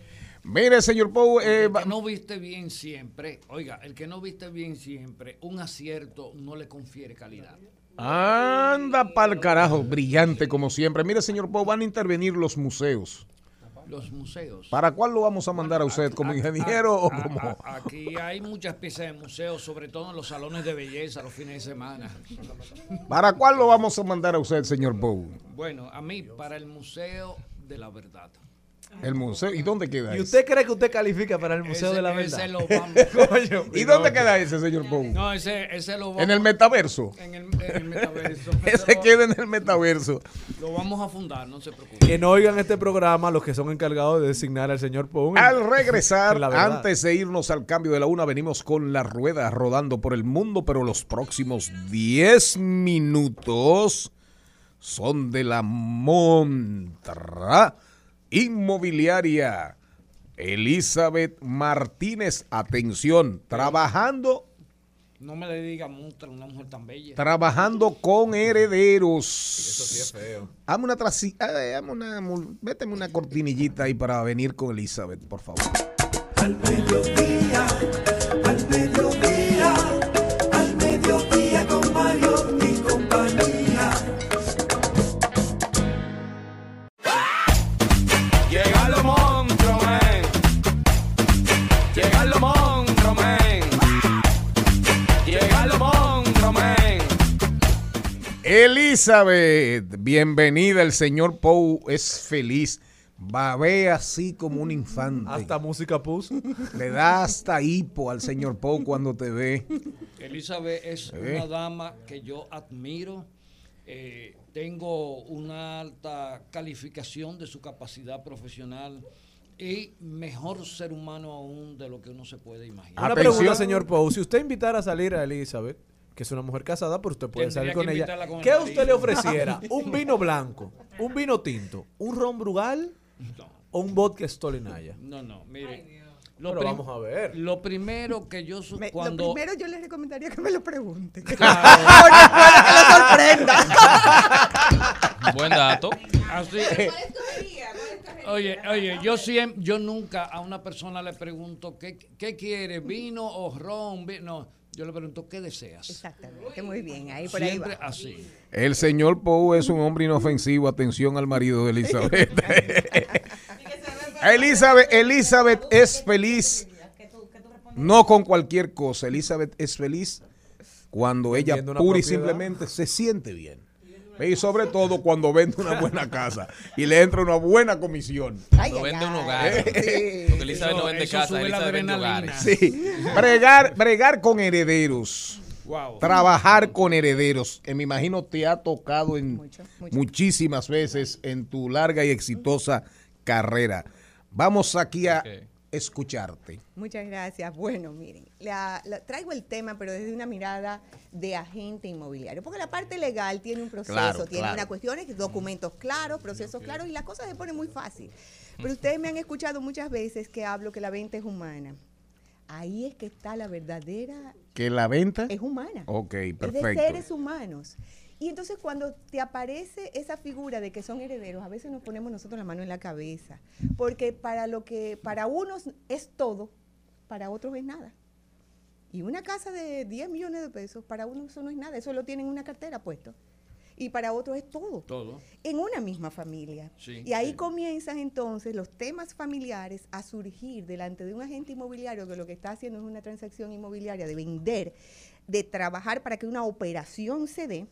Mire, señor Pou, eh, el que no viste bien siempre, oiga, el que no viste bien siempre, un acierto no le confiere calidad. Anda pa'l carajo, brillante como siempre. Mire, señor Pou, van a intervenir los museos. Los museos. ¿Para cuál lo vamos a mandar a usted? ¿Como ingeniero o como...? aquí hay muchas piezas de museos, sobre todo en los salones de belleza los fines de semana. ¿Para cuál lo vamos a mandar a usted, señor Pou? Bueno, a mí, para el Museo de la Verdad. El museo. ¿Y dónde queda ¿Y ese? usted cree que usted califica para el Museo Ese- de la ese Verdad? lo vamos- Coño, ¿Y dónde queda ese, señor Pou? No, ese, ese lo vamos En el metaverso. En el, en el metaverso. Ese lo, queda en el metaverso. lo vamos a fundar, no se preocupe. Que no oigan este programa los que son encargados de designar al señor Pong. Al regresar, antes de irnos al cambio de la una, venimos con la rueda rodando por el mundo, pero los próximos 10 minutos son de la montra inmobiliaria. Elizabeth Martínez, atención, trabajando No me le diga monstruo a una mujer tan bella. trabajando con herederos. Eso sí es feo. Hazme una eh, hazme una, mul- méteme una cortinillita ahí para venir con Elizabeth, por favor. Al mediodía, Elizabeth, bienvenida. El señor Pou es feliz. Babea así como un infante. Hasta música puso. Le da hasta hipo al señor Pou cuando te ve. Elizabeth es ¿Eh? una dama que yo admiro. Eh, tengo una alta calificación de su capacidad profesional y mejor ser humano aún de lo que uno se puede imaginar. Una pregunta, señor Pou. Si usted invitara a salir a Elizabeth, que es una mujer casada, pero usted puede Tendría salir con ella. con ¿Qué marido. usted le ofreciera? ¿Un vino blanco? ¿Un vino tinto? ¿Un ron brugal? ¿O un vodka Stolinaya? No, no, mire. Pero vamos a ver. Lo primero que yo su- Me- cuando Lo primero yo le recomendaría que me lo pregunte. Claro. Porque puede que lo sorprenda. Buen dato. Así- Oye, oye, yo siempre, yo nunca a una persona le pregunto qué, qué quiere, vino o ron, vi- no, yo le pregunto qué deseas. Exactamente, muy bien, ahí por ahí Siempre va. así. El señor Pou es un hombre inofensivo. Atención al marido de Elizabeth. Elizabeth, Elizabeth es feliz. No con cualquier cosa. Elizabeth es feliz cuando ella pura y simplemente se siente bien. Y sobre todo cuando vende una buena casa y le entra una buena comisión. No vende un hogar. Porque Elizabeth no vende Eso casa, sube la Elizabeth vende hogares. Sí. Bregar, bregar con herederos. Wow. trabajar con herederos, que me imagino te ha tocado en muchísimas veces en tu larga y exitosa carrera. Vamos aquí a escucharte. Muchas gracias. Bueno, miren, la- la- traigo el tema, pero desde una mirada de agente inmobiliario, porque la parte legal tiene un proceso, Claro, tiene claro. unas cuestiones, documentos claros, procesos claros, y la cosa se pone muy fácil. Pero ustedes me han escuchado muchas veces que hablo que la venta es humana. Ahí es que está la verdadera ¿Que la venta? es humana. Ok, Es de perfecto. seres humanos. Y entonces cuando te aparece esa figura de que son herederos, a veces nos ponemos nosotros la mano en la cabeza, porque para lo que para unos es todo, para otros es nada. Y una casa de 10 millones de pesos, para unos eso no es nada, eso lo tienen en una cartera puesto. Y para otros es todo, Todo. en una misma familia. Sí, y ahí sí. comienzan entonces los temas familiares a surgir delante de un agente inmobiliario que lo que está haciendo es una transacción inmobiliaria de vender, de trabajar para que una operación se dé.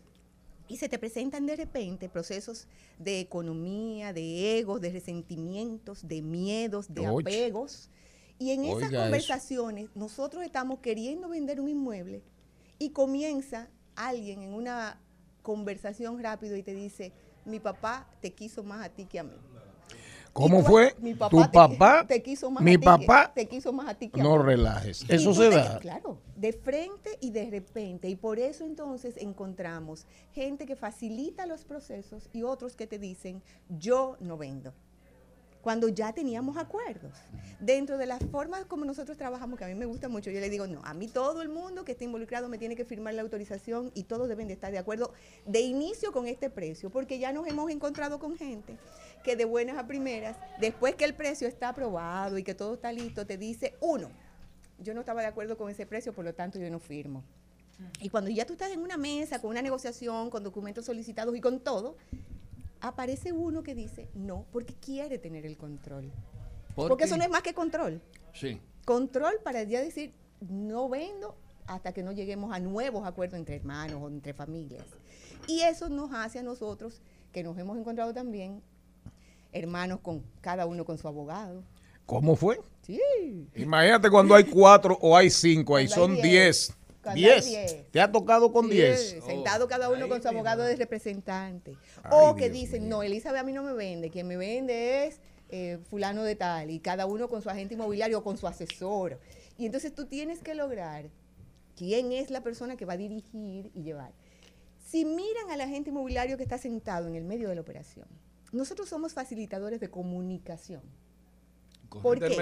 Y se te presentan de repente procesos de economía, de egos, de resentimientos, de miedos, de apegos. Y en esas eso. conversaciones nosotros estamos queriendo vender un inmueble y comienza alguien en una conversación rápido y te dice, mi papá te quiso más a ti que a mí. ¿Cómo tú- fue? Mi ¿Tu papá te- papá? te quiso más mi a ti que- papá. te quiso más a ti que No relajes. Y Eso se da. Claro, de frente y de repente. Y por eso entonces encontramos gente que facilita los procesos y otros que te dicen, yo no vendo. Cuando ya teníamos acuerdos. Dentro de las formas como nosotros trabajamos, que a mí me gusta mucho, yo le digo, no, a mí todo el mundo que esté involucrado me tiene que firmar la autorización y todos deben de estar de acuerdo de inicio con este precio, porque ya nos hemos encontrado con gente que de buenas a primeras, después que el precio está aprobado y que todo está listo, te dice, uno, yo no estaba de acuerdo con ese precio, por lo tanto yo no firmo. Y cuando ya tú estás en una mesa, con una negociación, con documentos solicitados y con todo, aparece uno que dice, no, porque quiere tener el control. ¿Por porque qué? eso no es más que control. Sí. Control para ya decir, no vendo hasta que no lleguemos a nuevos acuerdos entre hermanos o entre familias. Y eso nos hace a nosotros, que nos hemos encontrado también, hermanos con cada uno con su abogado. ¿Cómo fue? Sí. Imagínate cuando hay cuatro o hay cinco, ahí Cuando son diez. diez. Cuando hay Diez. diez. ¿Te ha tocado con Sí, diez? Sentado cada uno con su abogado de representante. Ay, o que Dios dicen, no, Elizabeth a mí no me vende, quien me vende es eh, fulano de tal, y cada uno con su agente inmobiliario o con su asesor. Y entonces tú tienes que lograr quién es la persona que va a dirigir y llevar. Si miran al agente inmobiliario que está sentado en el medio de la operación, nosotros somos facilitadores de comunicación. ¿Por qué?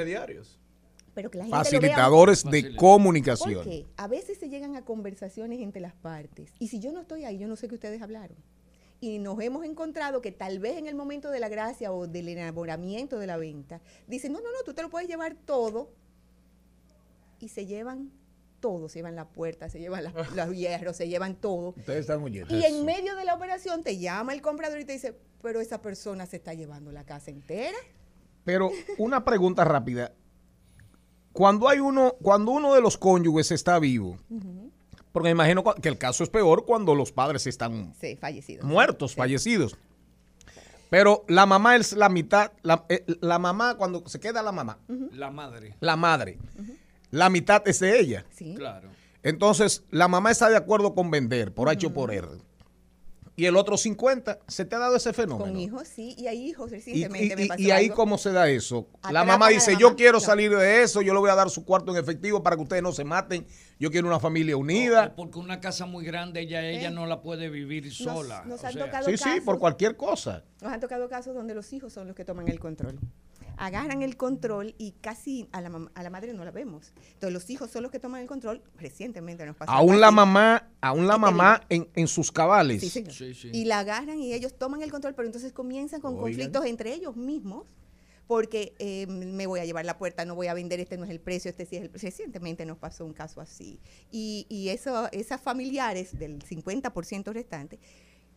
Pero que la gente lo vea- Facilitadores de comunicación. Porque a veces se llegan a conversaciones entre las partes. Y si yo no estoy ahí, yo no sé qué ustedes hablaron. Y nos hemos encontrado que tal vez en el momento de la gracia o del enamoramiento de la venta, dicen, no, no, no, tú te lo puedes llevar todo. Y se llevan todo, se llevan la puerta, se llevan las- los hierros, se llevan todo. Ustedes están oyendo. Y en medio de la operación te llama el comprador y te dice, pero esa persona se está llevando la casa entera. Pero una pregunta rápida. Cuando hay uno, cuando uno de los cónyuges está vivo, porque me imagino que el caso es peor cuando los padres están Sí, muertos, fallecidos. Pero la mamá es la mitad, la, eh, la mamá, cuando se queda la mamá, La madre. la madre, la mitad es de ella. Claro. Entonces, la mamá está de acuerdo con vender, por H o por R. Y el otro 50, ¿se te ha dado ese fenómeno? Con hijos, sí, y hay hijos recientemente. y- me y- pasó y ahí algo. cómo se da eso. La mamá la dice, mamá. yo quiero No. salir de eso, yo le voy a dar su cuarto en efectivo para que ustedes no se maten, yo quiero una familia unida. Porque una casa muy grande, ella, ella no la puede vivir sola. nos o han sea. tocado Sí, sí, por cualquier cosa. Nos han tocado casos donde los hijos son los que toman el control. Agarran el control y casi a la, a la madre no la vemos. Entonces los hijos son los que toman el control. Recientemente nos pasó. Aún la mamá, aún la mamá en, en sus cabales. Sí, señor. Y la agarran y ellos toman el control, pero entonces comienzan con Oigan. conflictos entre ellos mismos. Porque eh, me voy a llevar la puerta, no voy a vender, este no es el precio, este sí es el precio. Recientemente nos pasó un caso así. Y, y eso, esas familiares del 50% restante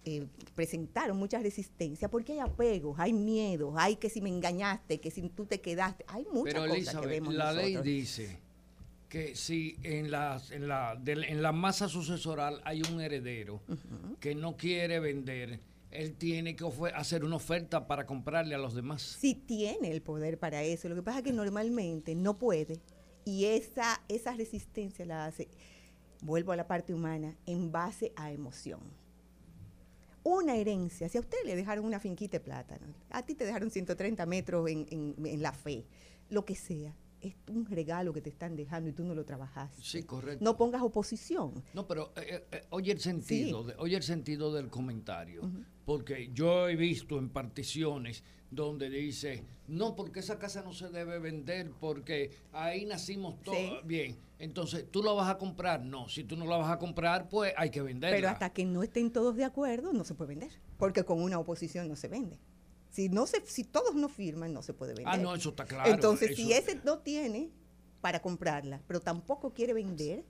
eh, presentaron mucha resistencia porque hay apegos, hay miedos, hay que si me engañaste, que si tú te quedaste, hay muchas Pero cosas que vemos la ley nosotros. dice que si en la, en, la, del- en la masa sucesoral hay un heredero que no quiere vender, él tiene que hacer una oferta para comprarle a los demás. Sí tiene el poder para eso. Lo que pasa es que normalmente no puede y esa, esa resistencia la hace. vuelvo a la parte humana, en base a emoción. Una herencia, si a usted le dejaron una finquita de plátano, a ti te dejaron 130 metros en, en- en la fe, lo que sea, es un regalo que te están dejando y tú no lo trabajaste. Sí, correcto. No pongas oposición. No, pero eh, eh, oye el sentido, de- oye el sentido del comentario, porque yo he visto en particiones donde dice, no, porque esa casa no se debe vender porque ahí nacimos todos Sí. bien. Entonces, ¿tú la vas a comprar? No, si tú no la vas a comprar, pues hay que venderla. Pero hasta que no estén todos de acuerdo, no se puede vender. Porque con una oposición no se vende. Si, no se, si todos no firman, no se puede vender. Ah, no, eso está claro. Entonces, si ese no tiene para comprarla, pero tampoco quiere vender,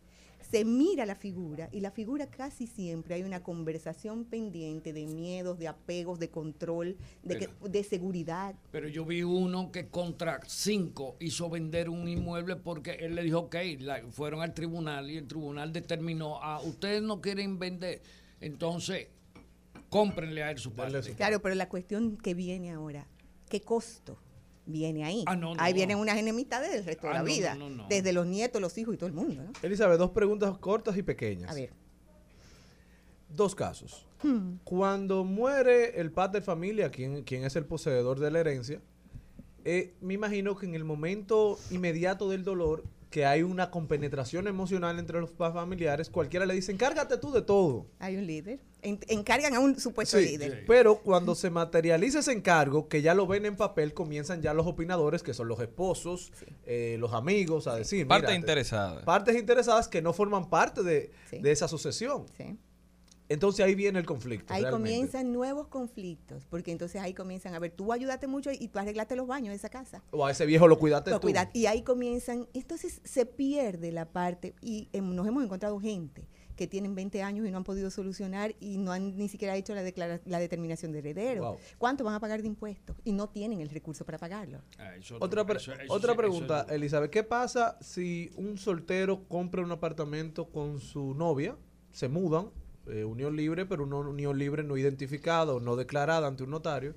se mira la figura y la figura casi siempre hay una conversación pendiente de miedos, de apegos, de control, de, que- de seguridad. Pero yo vi uno que contra cinco hizo vender un inmueble porque él le dijo, ok, la- fueron al tribunal y el tribunal determinó, ah, ustedes no quieren vender, entonces cómprenle a él su parte. Claro, pero la cuestión que viene ahora, ¿qué costo viene ahí? Ah, no, no. ahí vienen unas enemistades del resto de Ah, la no, vida, no, no, no. desde los nietos, los hijos y todo el mundo. ¿no? Elizabeth, dos preguntas cortas y pequeñas. A ver. Dos casos. Hmm. Cuando muere el padre de familia, quien, quien es el poseedor de la herencia, eh, me imagino que en el momento inmediato del dolor, que hay una compenetración emocional entre los familiares, cualquiera le dice, encárgate tú de todo. Hay un líder. En- encargan a un supuesto Sí, líder. Pero cuando se materializa ese encargo, que ya lo ven en papel, comienzan ya los opinadores, que son los esposos, eh, los amigos, a decir. Partes interesadas. Partes interesadas que no forman parte de, Sí. de esa sucesión. Sí. Entonces ahí viene el conflicto. Ahí realmente. comienzan nuevos conflictos, porque entonces ahí comienzan a ver, tú ayudaste mucho y tú arreglaste los baños de esa casa. O a ese viejo lo cuidaste Lo tú. Y ahí comienzan, entonces se pierde la parte, y em, nos hemos encontrado gente que tienen 20 años y no han podido solucionar y no han ni siquiera hecho la, declara- la determinación de heredero. Wow. ¿Cuánto van a pagar de impuestos? Y no tienen el recurso para pagarlo. Ah, Otra, pre- eso- eso otra sí- pregunta, eso- Elizabeth. ¿Qué pasa si un soltero compra un apartamento con su novia, se mudan, eh, unión libre, pero una unión libre no identificada o no declarada ante un notario,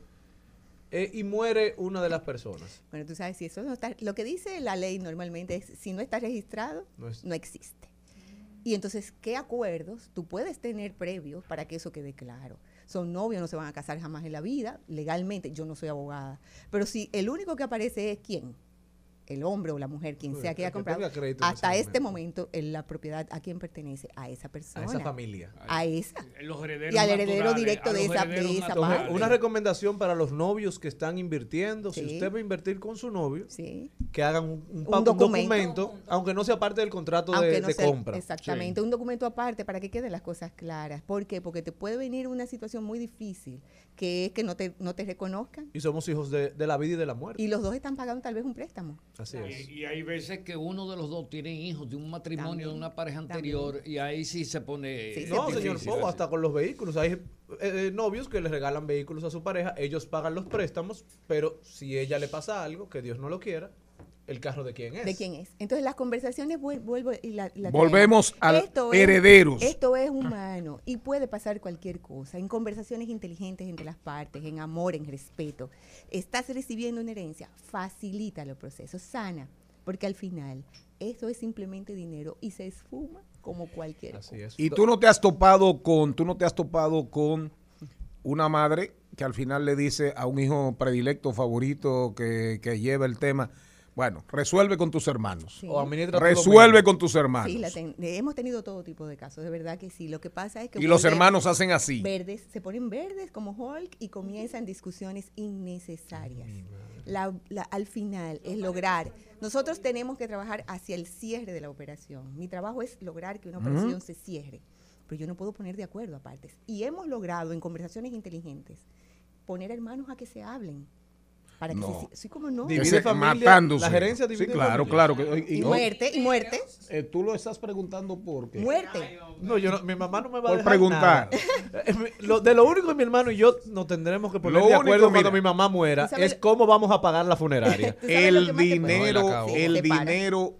eh, y muere una de las personas? Bueno, tú sabes, si eso no está, lo que dice la ley normalmente es, si no está registrado, No es- no existe. Y entonces, ¿qué acuerdos tú puedes tener previos para que eso quede claro? Son novios, no se van a casar jamás en la vida, legalmente, yo no soy abogada. Pero si el único que aparece es quién, el hombre o la mujer, quien sea que haya comprado, hasta este momento, en la propiedad a quién pertenece, a esa persona. A esa familia. A esa. Los herederos Y al heredero directo de esa, de esa parte. Una recomendación para los novios que están invirtiendo, si usted va a invertir con su novio, Sí. que hagan un, un Un pa- un documento. documento, aunque no sea parte del contrato de, Aunque no de sea- compra. Exactamente, un documento aparte para que queden las cosas claras. ¿Por qué? Porque te puede venir una situación muy difícil, que es que no te, no te reconozcan Y somos hijos de, de la vida y de la muerte. y los dos están pagando tal vez un préstamo. Así es. Y, y hay veces que uno de los dos tiene hijos de un matrimonio, También, de una pareja anterior, y ahí sí se pone. Sí, No, señor Fo, hasta con los vehículos. Hay eh, eh, novios que le regalan vehículos a su pareja, ellos pagan los préstamos, pero si ella le pasa algo, que Dios no lo quiera, el carro de quién es. ¿De quién es? Entonces las conversaciones vuel- vuelvo y la, la Volvemos traemos. al Esto es- herederos. esto es humano y puede pasar cualquier cosa. En conversaciones inteligentes entre las partes, en amor, en respeto. Estás recibiendo una herencia, facilita los procesos, sana, porque al final esto es simplemente dinero y se esfuma como cualquier Así es. Y tú no te has topado con, tú no te has topado con una madre que al final le dice a un hijo predilecto, favorito, que, que lleva el tema, bueno, resuelve con tus hermanos. Sí. O administra tu Resuelve con tus hermanos. Sí, la ten- hemos tenido todo tipo de casos, de verdad que sí. Lo que pasa es que Y los hermanos hacen así. Verdes, se ponen verdes como Hulk y comienzan discusiones innecesarias. La- la- al final es lograr. Nosotros tenemos que trabajar hacia el cierre de la operación. Mi trabajo es lograr que una operación se cierre, pero yo no puedo poner de acuerdo a partes. Y hemos logrado en conversaciones inteligentes poner hermanos a que se hablen. Para que No. se, sí, como no. Divide Ese- familia, matándose. la gerencia Sí, divide claro, familia. claro. que- Y y- muerte, y muerte, eh, tú lo estás preguntando por qué. muerte. No, yo no- mi mamá no me va a Por dejar preguntar. nada. Eh, lo- de lo único que mi hermano y yo nos tendremos que poner Lo de único, acuerdo cuando mira. mi mamá muera ¿Tú sabes es cómo vamos a pagar la funeraria. ¿Tú sabes lo El dinero, el dinero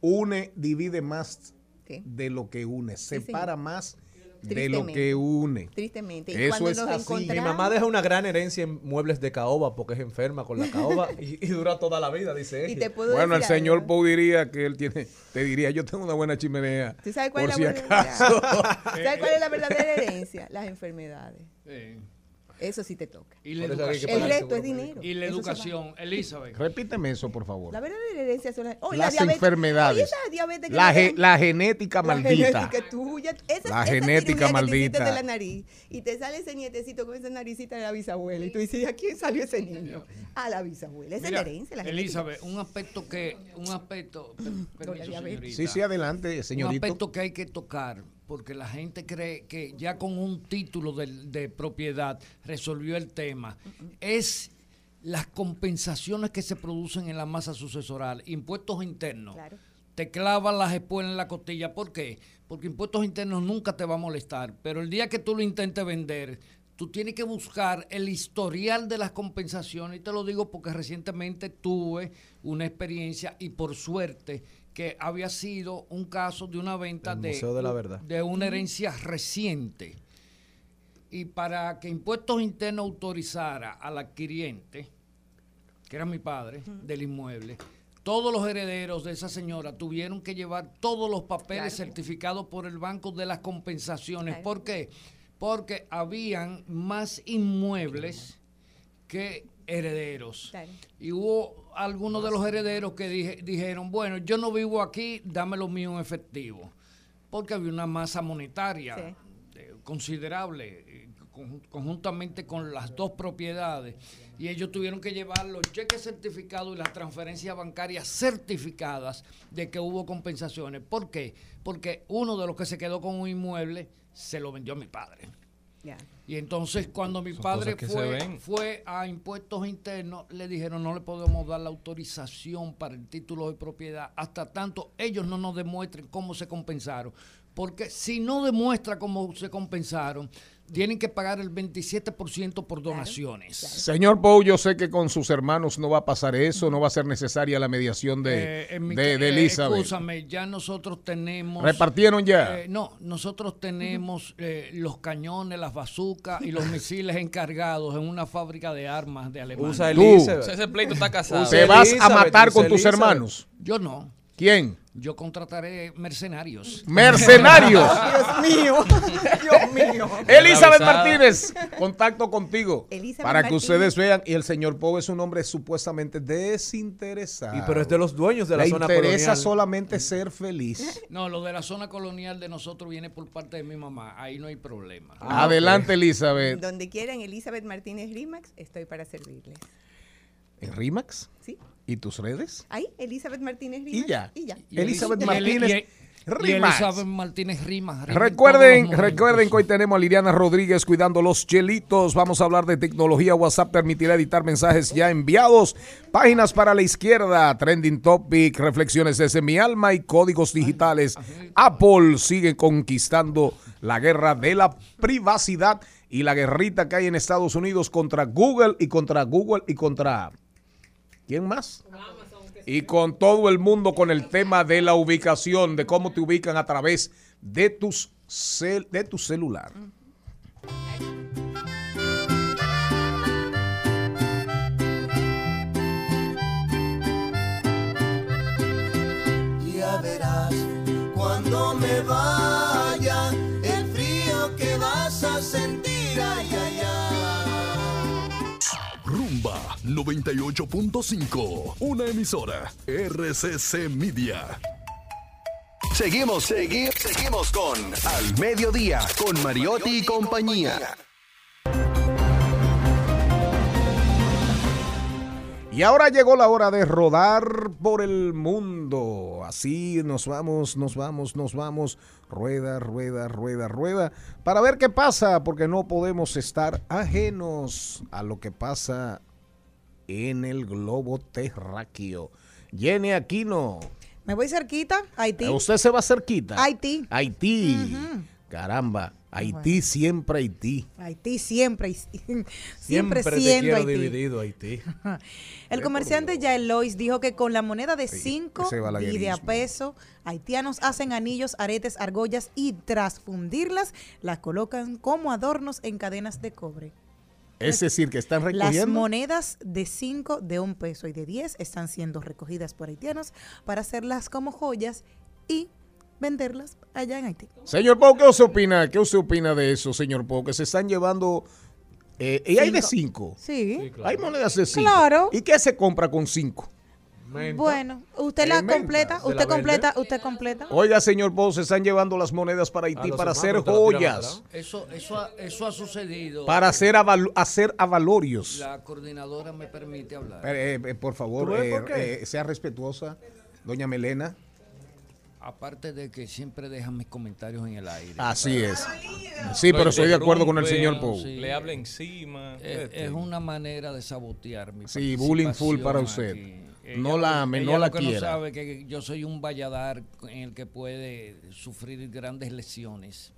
une, divide más Sí. de lo que une, separa más de lo que une. Tristemente. Y Eso cuando es nos así. Mi mamá deja una gran herencia en muebles de caoba porque es enferma con la caoba y, y dura toda la vida, dice ella. Y te puedo Bueno, el señor. Pou diría que él tiene, te diría, yo tengo una buena chimenea. ¿Tú sabes cuál por es si la verdadera? acaso. ¿Sabes cuál es la verdadera herencia? Las enfermedades. Sí. Eso sí te toca. Y la educación. El resto es dinero. Y la Eso educación. Elizabeth. Repíteme eso, por favor. La verdadera herencia son las, oh, Las diabetes. enfermedades. Oye, esa diabetes que La, ge- la genética La maldita. genética tuya. Esa, La esa genética cirugía que te maldita. de la nariz y te sale ese nietecito con esa naricita de la bisabuela y tú dices, ¿a quién salió ese niño? A la bisabuela. Esa es la herencia. La. Elizabeth, un aspecto que, un aspecto, per- permiso, señorita. Sí, sí, adelante, Un señorito. aspecto que hay que tocar, porque la gente cree que ya con un título de, de propiedad resolvió el tema, es las compensaciones que se producen en la masa sucesoral, impuestos internos. Claro. Te clavan las espuelas en la costilla. ¿Por qué? Porque impuestos internos nunca te va a molestar, pero el día que tú lo intentes vender, tú tienes que buscar el historial de las compensaciones. Y te lo digo porque recientemente tuve una experiencia y por suerte que había sido un caso de una venta de, Museo de la Verdad. de una herencia reciente. Y para que Impuestos Internos autorizara al adquiriente, que era mi padre, del inmueble, todos los herederos de esa señora tuvieron que llevar todos los papeles Claro. certificados por el Banco de las Compensaciones. Claro. ¿Por qué? Porque habían más inmuebles que herederos. Claro. Y hubo algunos de los herederos que dije- dijeron, bueno, yo no vivo aquí, dame lo mío en efectivo. Porque había una masa monetaria Sí. eh, considerable, eh, conjun- conjuntamente con las dos propiedades. Y ellos tuvieron que llevar los cheques certificados y las transferencias bancarias certificadas de que hubo compensaciones. ¿Por qué? Porque uno de los que se quedó con un inmueble se lo vendió a mi padre. Y entonces cuando mi Son padre fue, fue a impuestos internos, le dijeron no le podemos dar la autorización para el título de propiedad hasta tanto ellos no nos demuestren cómo se compensaron. Porque si no demuestra cómo se compensaron, tienen que pagar el 27% por donaciones. Señor Pou, yo sé que con sus hermanos no va a pasar eso, no va a ser necesaria la mediación de, Eh, en mi de, de eh, Elizabeth. Escúchame, ya nosotros tenemos... ¿Repartieron ya? Eh, no, nosotros tenemos eh, los cañones, las bazucas y los misiles encargados en una fábrica de armas de Alemania. Usa Tú. Elizabeth. Sea, ese pleito está casado. ¿Te vas a matar con tus hermanos? Yo no. ¿Quién? Yo contrataré mercenarios. ¡Mercenarios! Dios mío. Dios mío. Elizabeth. Martínez, contacto contigo. Elizabeth para que Martínez. ustedes vean. Y el señor Pou es un hombre supuestamente desinteresado. Y pero es de los dueños de la Le zona interesa colonial. solamente ser feliz. No, lo de la zona colonial de nosotros viene por parte de mi mamá. Ahí no hay problema. Ah, Adelante, Elizabeth. Donde quieran, Elizabeth Martínez Rimax, estoy para servirles. ¿En RIMAX? ¿Sí? ¿Y tus redes? Ahí, Elizabeth Martínez Y Rimax. ya. Y ya. Y Elizabeth Eli- y Martínez. Y- y Rimax. Elizabeth Martínez Rimas. Rima en Recuerden, recuerden que hoy tenemos a Liliana Rodríguez cuidando los chelitos. Vamos a hablar de tecnología. WhatsApp permitirá editar mensajes ya enviados. Páginas para la izquierda, trending topic, reflexiones desde mi alma y códigos digitales. Apple sigue conquistando la guerra de la privacidad y la guerrita que hay en Estados Unidos contra Google y contra Google y contra ¿quién más? y con todo el mundo con el tema de la ubicación, de cómo te ubican a través de, tus cel- de tu celular. Ya verás cuando me vaya el frío que vas a sentir, Rumba 98.5, una emisora RCC Media. Seguimos, seguimos, seguimos con Al Mediodía, con Mariotti y compañía. Y ahora llegó la hora de rodar por el mundo. Así nos vamos, nos vamos, nos vamos. Rueda, rueda, rueda, rueda. Para ver qué pasa, porque no podemos estar ajenos a lo que pasa en el globo terráqueo. Jenny Aquino. Me voy cerquita, Haití. Usted se va cerquita. Haití. Haití. Caramba, Haití siempre Haití. Haití siempre, siempre, Siempre te siendo Haití. dividido, Haití. El comerciante Jael Lois dijo que con la moneda de 5 ese y de a peso, haitianos hacen anillos, aretes, argollas y tras fundirlas, las colocan como adornos en cadenas de cobre. Es decir, que están Las recogiendo. monedas de 5, de un peso y de 10 están siendo recogidas por haitianos para hacerlas como joyas y venderlas allá en Haití. Señor Pau, ¿qué usted opina? ¿Qué usted opina de eso, señor Pau? Que se están llevando. eh, y hay de cinco. Sí. Hay monedas de cinco. Claro. ¿Y qué se compra con Bueno, usted la menta. completa, ¿Se la usted completa, usted completa. Oiga, señor Pau, se están llevando las monedas para Haití para hacer joyas, Eso, eso, ha, eso ha sucedido. para hacer, aval- hacer avalorios. La coordinadora me permite hablar. Eh, eh, por favor, ¿Tú ves eh, por eh, sea respetuosa, doña Melena. Aparte de que siempre dejan mis comentarios en el aire. Así es. Sí, pero estoy de acuerdo con el señor Pau. Sí. Le habla encima. Es, Este. es una manera de sabotear mi Sí, bullying full para usted. aquí. No Ella la lo- ame, ella no la quiera. No sabe que yo soy un valladar en el que puede sufrir grandes lesiones.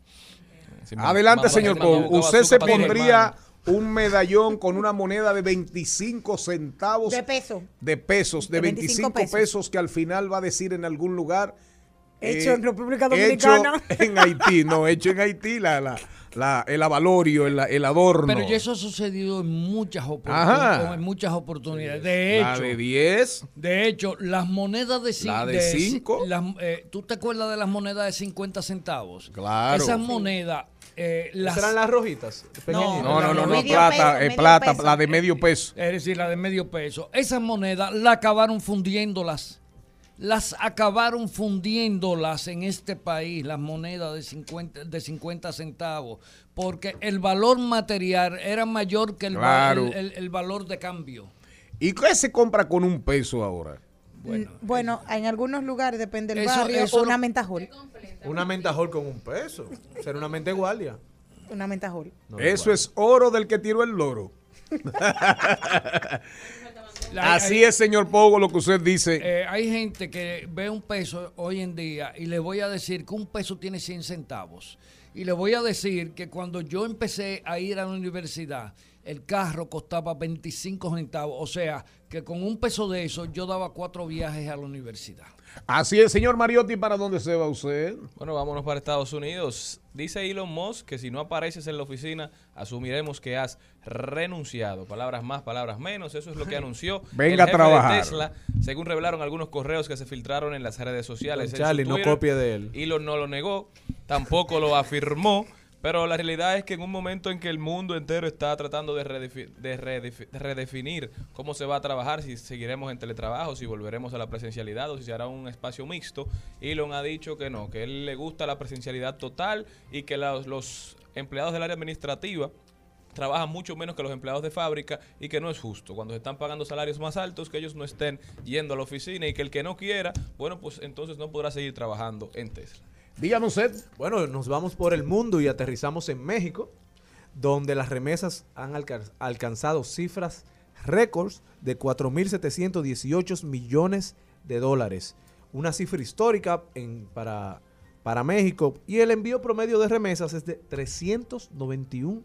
Adelante, Vamos a señor una Usted se pondría un medallón con una moneda de 25 centavos De peso. de pesos, de, De 25 25 pesos. pesos. que al final va a decir en algún lugar. Hecho en República hecho Dominicana. en Haití, no, hecho en Haití, la, la, la- el avalorio, el, el adorno. Pero ya eso ha sucedido en muchas, Ajá. oportunidades, en muchas oportunidades. De La hecho, de 10. De hecho, las monedas de La 5. de cinco. ¿Tú te acuerdas de las monedas de 50 centavos? Claro. Esas Sí. monedas. eh, las, ¿Serán las rojitas? No, No, no, no, no, medio plata, peso, eh, plata, peso. la de medio peso. Es decir, la de medio peso. Esas monedas la acabaron fundiéndolas. Las acabaron fundiéndolas en este país, las monedas de 50, de 50 centavos, porque el valor material era mayor que el, Claro. el- el- el valor de cambio. ¿Y qué se compra con un peso ahora? Bueno, bueno en algunos lugares, depende del Eso- barrio, eso una no- mentajol. Una mentajol con un peso. Será una mente guardia. Una mentajol. Eso es oro del que tiró el loro. La- Así hay- es, señor Pogo, lo que usted dice. Eh, hay gente que ve un peso hoy en día y le voy a decir que un peso tiene 100 centavos. Y le voy a decir que cuando yo empecé a ir a la universidad, el carro costaba 25 centavos. O sea, que con un peso de eso yo daba cuatro viajes a la universidad. Así es, señor Mariotti, ¿para dónde se va usted? Bueno, vámonos para Estados Unidos. Dice Elon Musk que si no apareces en la oficina, asumiremos que has renunciado. Palabras más, palabras menos. Eso es lo que anunció Venga a el jefe trabajar. de Tesla, según revelaron algunos correos que se filtraron en las redes sociales. Don en su Charlie, no copie de él. Elon no lo negó, tampoco lo afirmó. Pero la realidad es que en un momento en que el mundo entero está tratando de, de redefi- de redefinir cómo se va a trabajar, si seguiremos en teletrabajo, si volveremos a la presencialidad o si se hará un espacio mixto, Elon ha dicho que no, que él le gusta la presencialidad total y que los empleados del área administrativa trabajan mucho menos que los empleados de fábrica y que no es justo cuando se están pagando salarios más altos que ellos no estén yendo a la oficina y que el que no quiera, bueno, pues entonces no podrá seguir trabajando en Tesla. Dígame usted. Bueno, nos vamos por el mundo y aterrizamos en México, donde las remesas han alca- alcanzado cifras récords de 4.718 millones de dólares. Una cifra histórica para, para México. Y el envío promedio de remesas es de 391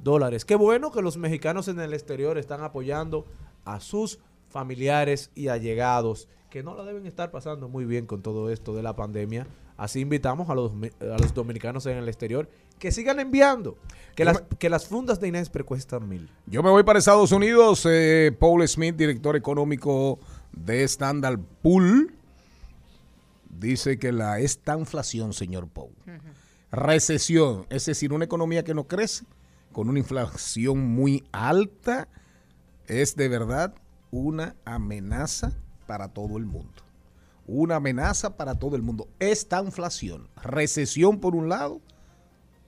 dólares. Qué bueno que los mexicanos en el exterior están apoyando a sus familiares y allegados que no la deben estar pasando muy bien con todo esto de la pandemia. Así invitamos a los, a los dominicanos en el exterior que sigan enviando, que las, que las fundas de Inespre cuestan mil. Yo me voy para Estados Unidos. eh, Paul Smith, director económico de Standard Pool, dice que la esta inflación, señor Paul, recesión, es decir, una economía que no crece, con una inflación muy alta, es de verdad una amenaza para todo el mundo. Una amenaza para todo el mundo. Esta inflación, recesión por un lado,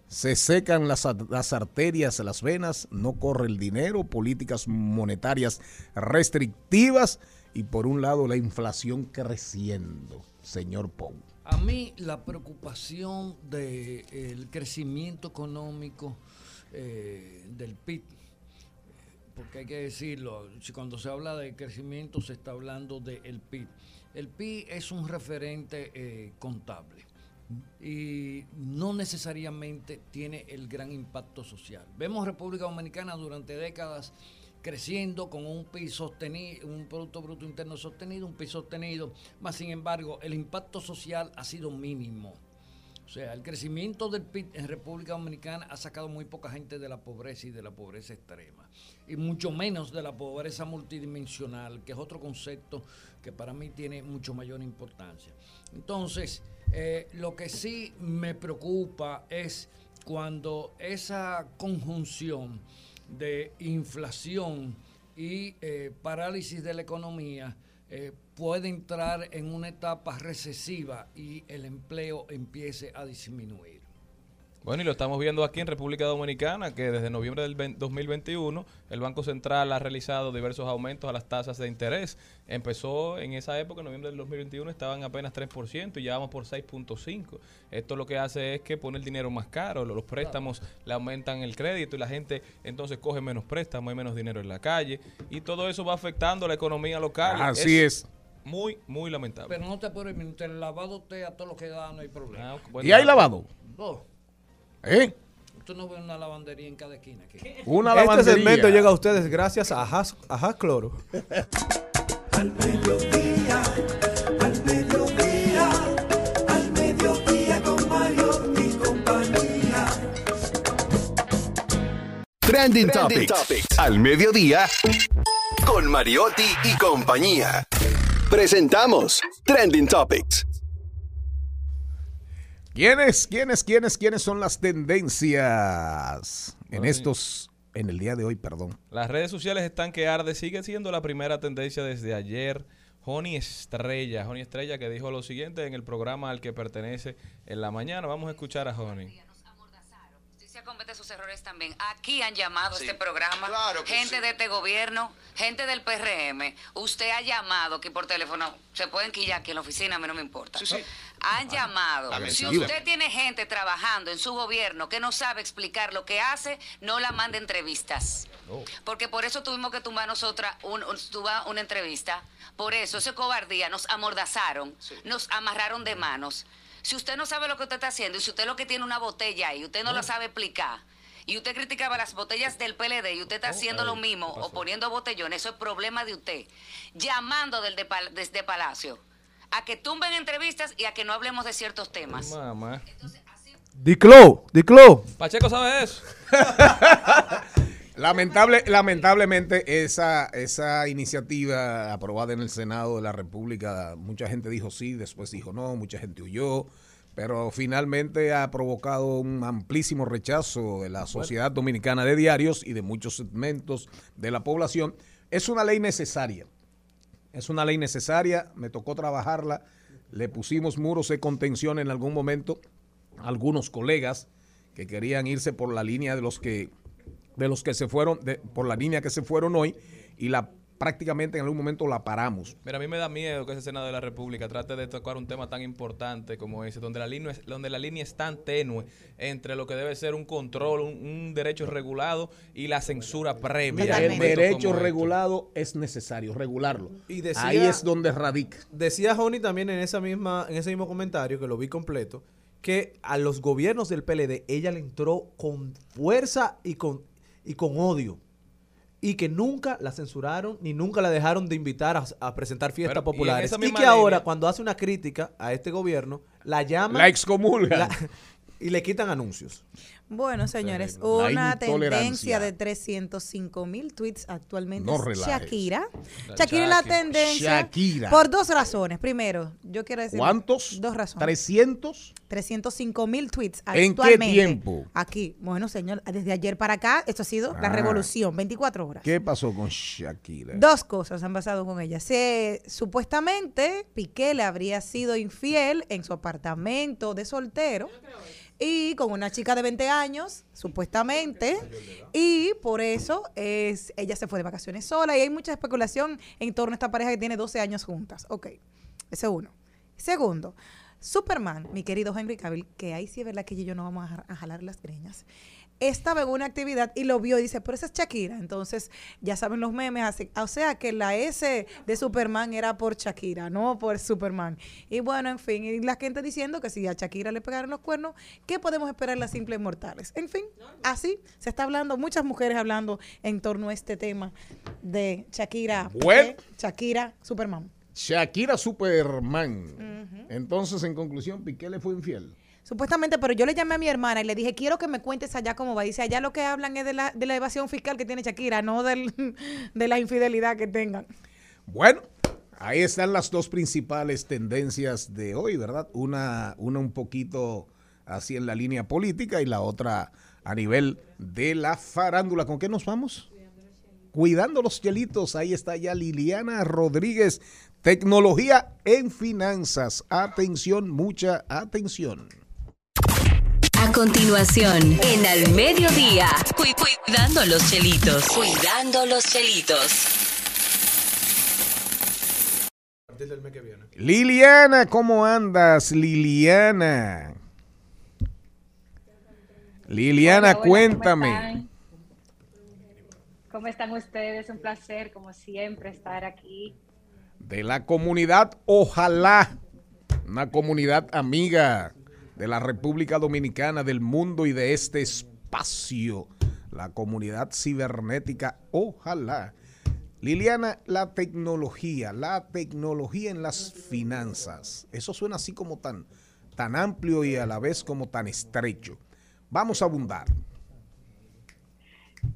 se secan las, las arterias, las venas, no corre el dinero, políticas monetarias restrictivas y por un lado la inflación creciendo, señor Pou. A mí la preocupación del crecimiento económico eh, del PIB, porque hay que decirlo, cuando se habla de crecimiento se está hablando del PIB. El PIB es un referente eh, contable. y no necesariamente tiene el gran impacto social. Vemos República Dominicana durante décadas creciendo con un PIB sostenido, un Producto Bruto Interno sostenido, un PIB sostenido, más sin embargo el impacto social ha sido mínimo. O sea, el crecimiento del PIB en República Dominicana ha sacado muy poca gente de la pobreza y de la pobreza extrema. Y mucho menos de la pobreza multidimensional, que es otro concepto que para mí tiene mucho mayor importancia. Entonces, eh, lo que sí me preocupa es cuando esa conjunción de inflación y eh, parálisis de la economía eh, puede entrar en una etapa recesiva y el empleo empiece a disminuir. Bueno, y lo estamos viendo aquí en República Dominicana, que desde noviembre del 20 2021 el Banco Central ha realizado diversos aumentos a las tasas de interés. Empezó en esa época, en noviembre del 2021, estaban apenas 3% y ya vamos por 6.5%. Esto lo que hace es que pone el dinero más caro, los préstamos le aumentan el crédito y la gente entonces coge menos préstamos, hay menos dinero en la calle y todo eso va afectando la economía local. Así es. Muy, muy lamentable. Pero no te mientras el lavado te a todo lo que da, no hay problema. ¿Y hay lavado? No. ¿Eh? Tú no ves una lavandería en cada esquina. aquí. Una este lavandería. segmento llega a ustedes gracias a Has, a Has Cloro. Al mediodía, al mediodía, al mediodía con Mario y compañía. Trending, Topics. Al mediodía con Mariotti y compañía. Presentamos Trending Topics. ¿Quiénes, quiénes, quiénes, quiénes son las tendencias en estos, en el día de hoy, perdón? Las redes sociales están que arde, sigue siendo la primera tendencia desde ayer. Joni Estrella, Joni Estrella que dijo lo siguiente en el programa al que pertenece en la mañana. Vamos a escuchar a Joni. Justicia comete sus errores también. Aquí han llamado a este programa Claro que gente sí. de este gobierno, gente del PRM. Usted ha llamado aquí por teléfono. Se pueden quillar aquí en la oficina, a mí no me importa. Sí, sí. Han llamado. la Si usted tiene gente trabajando en su gobierno que no sabe explicar lo que hace, no la mande entrevistas. Porque por eso tuvimos que tumbar nosotras un, un- una entrevista. Por eso, esa cobardía, nos amordazaron, nos amarraron de manos. Si usted no sabe lo que usted está haciendo y si usted lo que tiene una botella ahí, usted no la sabe explicar. Y usted criticaba las botellas del PLD y usted está haciendo lo mismo o poniendo botellones, eso es problema de usted. Llamando del de pal- desde Palacio a que tumben entrevistas y a que no hablemos de ciertos temas. Mamá. Diclo, Diclo. Pacheco sabe eso. Lamentable, lamentablemente esa, esa iniciativa aprobada en el Senado de la República, mucha gente dijo sí, después dijo no, mucha gente huyó, pero finalmente ha provocado un amplísimo rechazo de la Sociedad Dominicana de Diarios y de muchos segmentos de la población. Es una ley necesaria, es una ley necesaria, me tocó trabajarla, le pusimos muros de contención en algún momento a algunos colegas que querían irse por la línea de los que de los que se fueron por la línea que se fueron hoy y la prácticamente en algún momento la paramos. Mira, a mí me da miedo que ese Senado de la República trate de tocar un tema tan importante como ese, donde la línea es, donde la línea es tan tenue entre lo que debe ser un control, un, un derecho regulado y la censura previa. Mira, el derecho este. regulado es necesario regularlo. Y decía- Ahí es donde radica. Decía Joni también en esa misma, en ese mismo comentario, que lo vi completo, que a los gobiernos del PLD ella le entró con fuerza y con, y con odio. Y que nunca la censuraron ni nunca la dejaron de invitar a, a presentar fiestas Pero, populares. Y, que ahora, cuando hace una crítica a este gobierno, la llaman. La excomulgan. la- y le quitan anuncios. Bueno, señores, una tendencia de 305 mil tweets actualmente No. Shakira. La Shakira es la tendencia Shakira. por dos razones. Primero, yo quiero decir ¿Cuántos? dos razones. 300. 305 mil tweets ¿En qué actualmente. tiempo? Aquí, bueno, señor, desde ayer para acá, esto ha sido la Ah. revolución, 24 horas. ¿Qué pasó con Shakira? Dos cosas han pasado con ella. Se, supuestamente Piqué le habría sido infiel en su apartamento de soltero y con una chica de 20 años, supuestamente, y por eso es, ella se fue de vacaciones sola y hay mucha especulación en torno a esta pareja que tiene 12 años juntas. Ok, ese uno. Segundo, Superman, mi querido Henry Cavill, que ahí sí es verdad que yo no vamos a jalar las greñas, estaba en una actividad y lo vio y dice, pero esa es Shakira. Entonces, ya saben los memes, así- o sea que la S de Superman era por Shakira, no por Superman. Y bueno, en fin, y la gente diciendo que si a Shakira le pegaron los cuernos, ¿qué podemos esperar las simples mortales? En fin, así se está hablando, muchas mujeres hablando en torno a este tema de Shakira. Bueno. Shakira, Superman. Shakira Superman. Entonces, en conclusión, Piqué le fue infiel. Supuestamente, pero yo le llamé a mi hermana y le dije, quiero que me cuentes allá cómo va. Dice, allá lo que hablan es de la, de la evasión fiscal que tiene Shakira, no del, de la infidelidad que tengan. Bueno, ahí están las dos principales tendencias de hoy, ¿verdad? Una, una un poquito así en la línea política y la otra a nivel de la farándula. ¿Con qué nos vamos? Cuidando los chelitos. Ahí está ya Liliana Rodríguez. Tecnología en finanzas. Atención, mucha atención. A continuación, en Al Mediodía, cu- cuidando los chelitos. Cuidando los chelitos. Liliana, ¿cómo andas, Liliana? Liliana, Hola, hola, cuéntame. ¿cómo están? ¿Cómo están ustedes? Un placer, como siempre, estar aquí. de la comunidad Ojalá, una comunidad amiga de la República Dominicana, del mundo y de este espacio, la comunidad cibernética Ojalá. Liliana, la tecnología, la tecnología en las finanzas, eso suena así como tan, tan amplio y a la vez como tan estrecho. Vamos a abundar.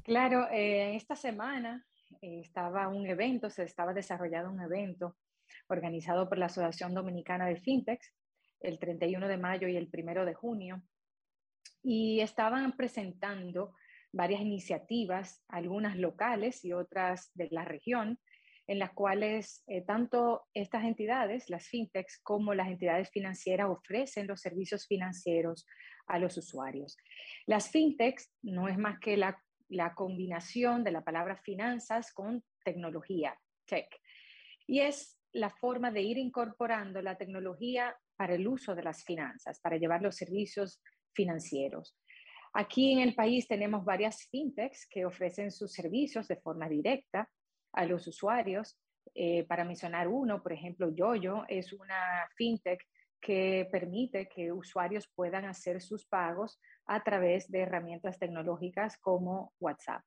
Claro, eh, esta semana eh, estaba un evento, se estaba desarrollando un evento organizado por la Asociación Dominicana de Fintechs el 31 de mayo y el 1 de junio, y estaban presentando varias iniciativas, algunas locales y otras de la región, en las cuales eh, tanto estas entidades, las fintechs, como las entidades financieras ofrecen los servicios financieros a los usuarios. Las fintechs no es más que la, la combinación de la palabra finanzas con tecnología, tech, y es la forma de ir incorporando la tecnología para el uso de las finanzas, para llevar los servicios financieros. Aquí en el país tenemos varias fintechs que ofrecen sus servicios de forma directa a los usuarios. Eh, para mencionar uno, por ejemplo, Yoyo es una fintech que permite que usuarios puedan hacer sus pagos a través de herramientas tecnológicas como WhatsApp.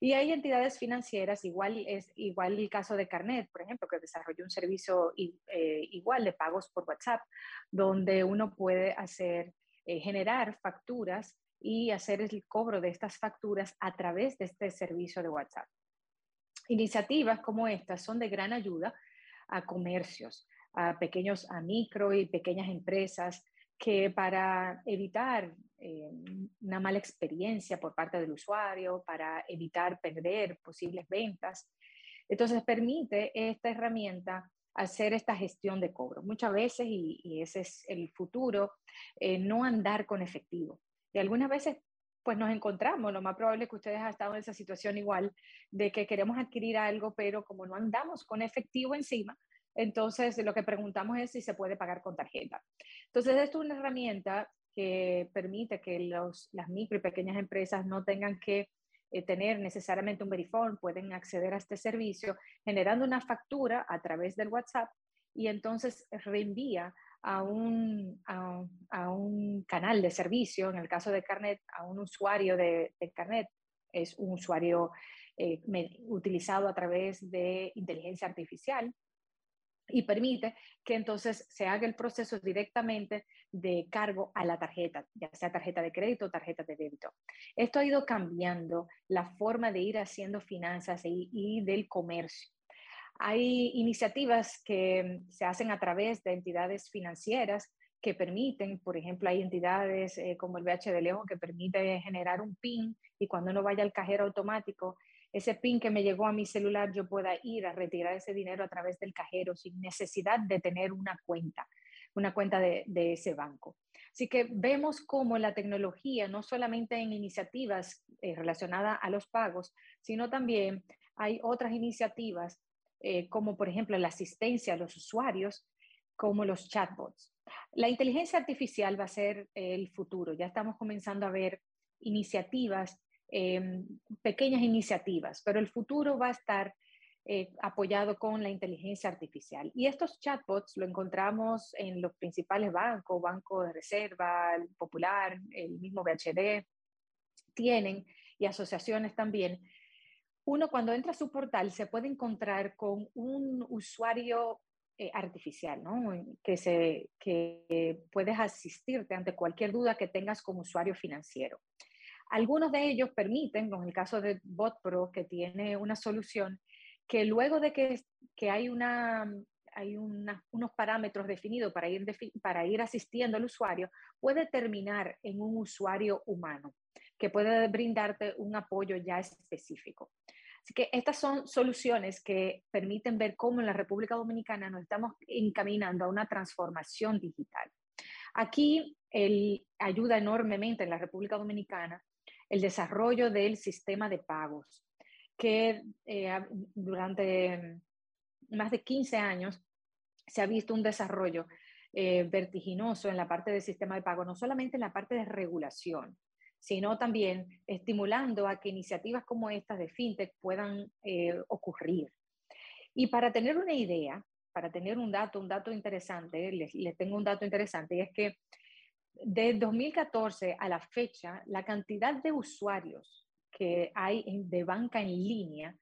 Y hay entidades financieras, igual es igual el caso de Carnet, por ejemplo, que desarrolló un servicio eh, igual de pagos por WhatsApp, donde uno puede hacer, eh, generar facturas y hacer el cobro de estas facturas a través de este servicio de WhatsApp. Iniciativas como estas son de gran ayuda a comercios, a pequeños, a micro y pequeñas empresas que para evitar eh, una mala experiencia por parte del usuario, para evitar perder posibles ventas, entonces permite esta herramienta hacer esta gestión de cobro. Muchas veces, y, ese es el futuro, eh, no andar con efectivo. Y algunas veces pues nos encontramos, lo más probable es que ustedes han estado en esa situación igual, de que queremos adquirir algo, pero como no andamos con efectivo encima, entonces lo que preguntamos es si se puede pagar con tarjeta. Entonces, esto es una herramienta que permite que los, las micro y pequeñas empresas no tengan que eh, tener necesariamente un verifone, pueden acceder a este servicio generando una factura a través del WhatsApp y entonces reenvía a un, a, un canal de servicio, en el caso de Carnet, a un usuario de, Carnet, es un usuario eh, utilizado a través de inteligencia artificial y permite que entonces se haga el proceso directamente de cargo a la tarjeta, ya sea tarjeta de crédito o tarjeta de débito. Esto ha ido cambiando la forma de ir haciendo finanzas y, del comercio. Hay iniciativas que se hacen a través de entidades financieras que permiten, por ejemplo, hay entidades eh, como el BH de León que permite generar un PIN y cuando uno vaya al cajero automático, ese PIN que me llegó a mi celular, yo pueda ir a retirar ese dinero a través del cajero sin necesidad de tener una cuenta, una cuenta de, de ese banco. Así que vemos cómo la tecnología, no solamente en iniciativas eh, relacionadas a los pagos, sino también hay otras iniciativas eh, como por ejemplo la asistencia a los usuarios, como los chatbots. La inteligencia artificial va a ser el futuro. Ya estamos comenzando a ver iniciativas, eh, pequeñas iniciativas, pero el futuro va a estar eh, apoyado con la inteligencia artificial. Y estos chatbots lo encontramos en los principales bancos, Banco de Reserva, el Popular, el mismo BHD, tienen, y asociaciones también. Uno cuando entra a su portal se puede encontrar con un usuario eh, artificial, ¿no? Que, se, que puedes asistirte ante cualquier duda que tengas como usuario financiero. Algunos de ellos permiten, como en el caso de BotPro, que tiene una solución, que luego de que, que hay, una, hay una, unos parámetros definidos para ir, para ir asistiendo al usuario, puede terminar en un usuario humano que puede brindarte un apoyo ya específico. Así que estas son soluciones que permiten ver cómo en la República Dominicana nos estamos encaminando a una transformación digital. Aquí el, ayuda enormemente en la República Dominicana el desarrollo del sistema de pagos, que eh, durante más de 15 años se ha visto un desarrollo eh, vertiginoso en la parte del sistema de pago, no solamente en la parte de regulación, sino también estimulando a que iniciativas como estas de FinTech puedan eh, ocurrir. Y para tener una idea, para tener un dato, un dato interesante, les, les tengo un dato interesante, y es que de 2014 a la fecha, la cantidad de usuarios que hay de banca en línea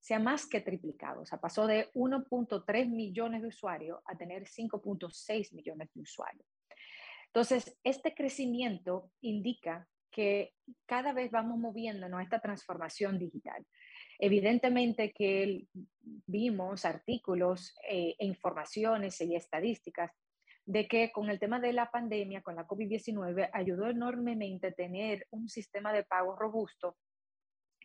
se ha más que triplicado. O sea, pasó de 1.3 millones de usuarios a tener 5.6 millones de usuarios. Entonces, este crecimiento indica que cada vez vamos moviéndonos a esta transformación digital. Evidentemente que vimos artículos e informaciones y estadísticas de que con el tema de la pandemia, con la COVID-19, ayudó enormemente tener un sistema de pago robusto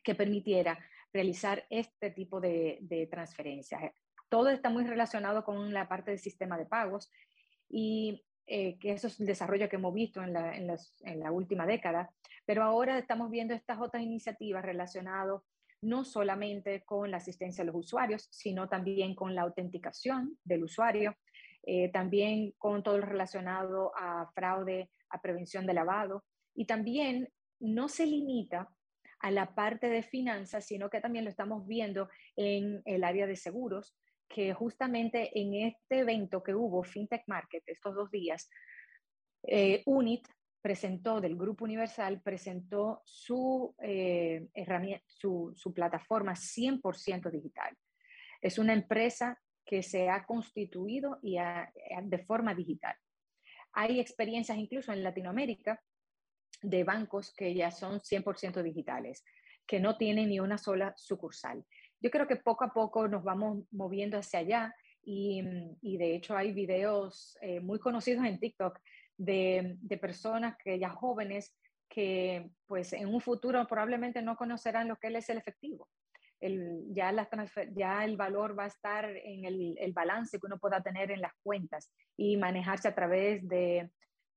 que permitiera realizar este tipo de, transferencias. Todo está muy relacionado con la parte del sistema de pagos y eh, que eso es el desarrollo que hemos visto en la, en la última década, pero ahora estamos viendo estas otras iniciativas relacionadas no solamente con la asistencia a los usuarios, sino también con la autenticación del usuario, eh, también con todo lo relacionado a fraude, a prevención de lavado, y también no se limita a la parte de finanzas, sino que también lo estamos viendo en el área de seguros, que justamente en este evento que hubo, FinTech Market, estos dos días, eh, UNIT presentó, del Grupo Universal, presentó su, eh, herramienta, su, su plataforma 100% digital. Es una empresa que se ha constituido y de forma digital. Hay experiencias incluso en Latinoamérica de bancos que ya son 100% digitales, que no tienen ni una sola sucursal. Yo creo que poco a poco nos vamos moviendo hacia allá y, y de hecho hay videos eh, muy conocidos en TikTok de, de, personas que ya jóvenes que pues en un futuro probablemente no conocerán lo que es el efectivo el, ya, la ya el valor va a estar en el, el, balance que uno pueda tener en las cuentas y manejarse a través de,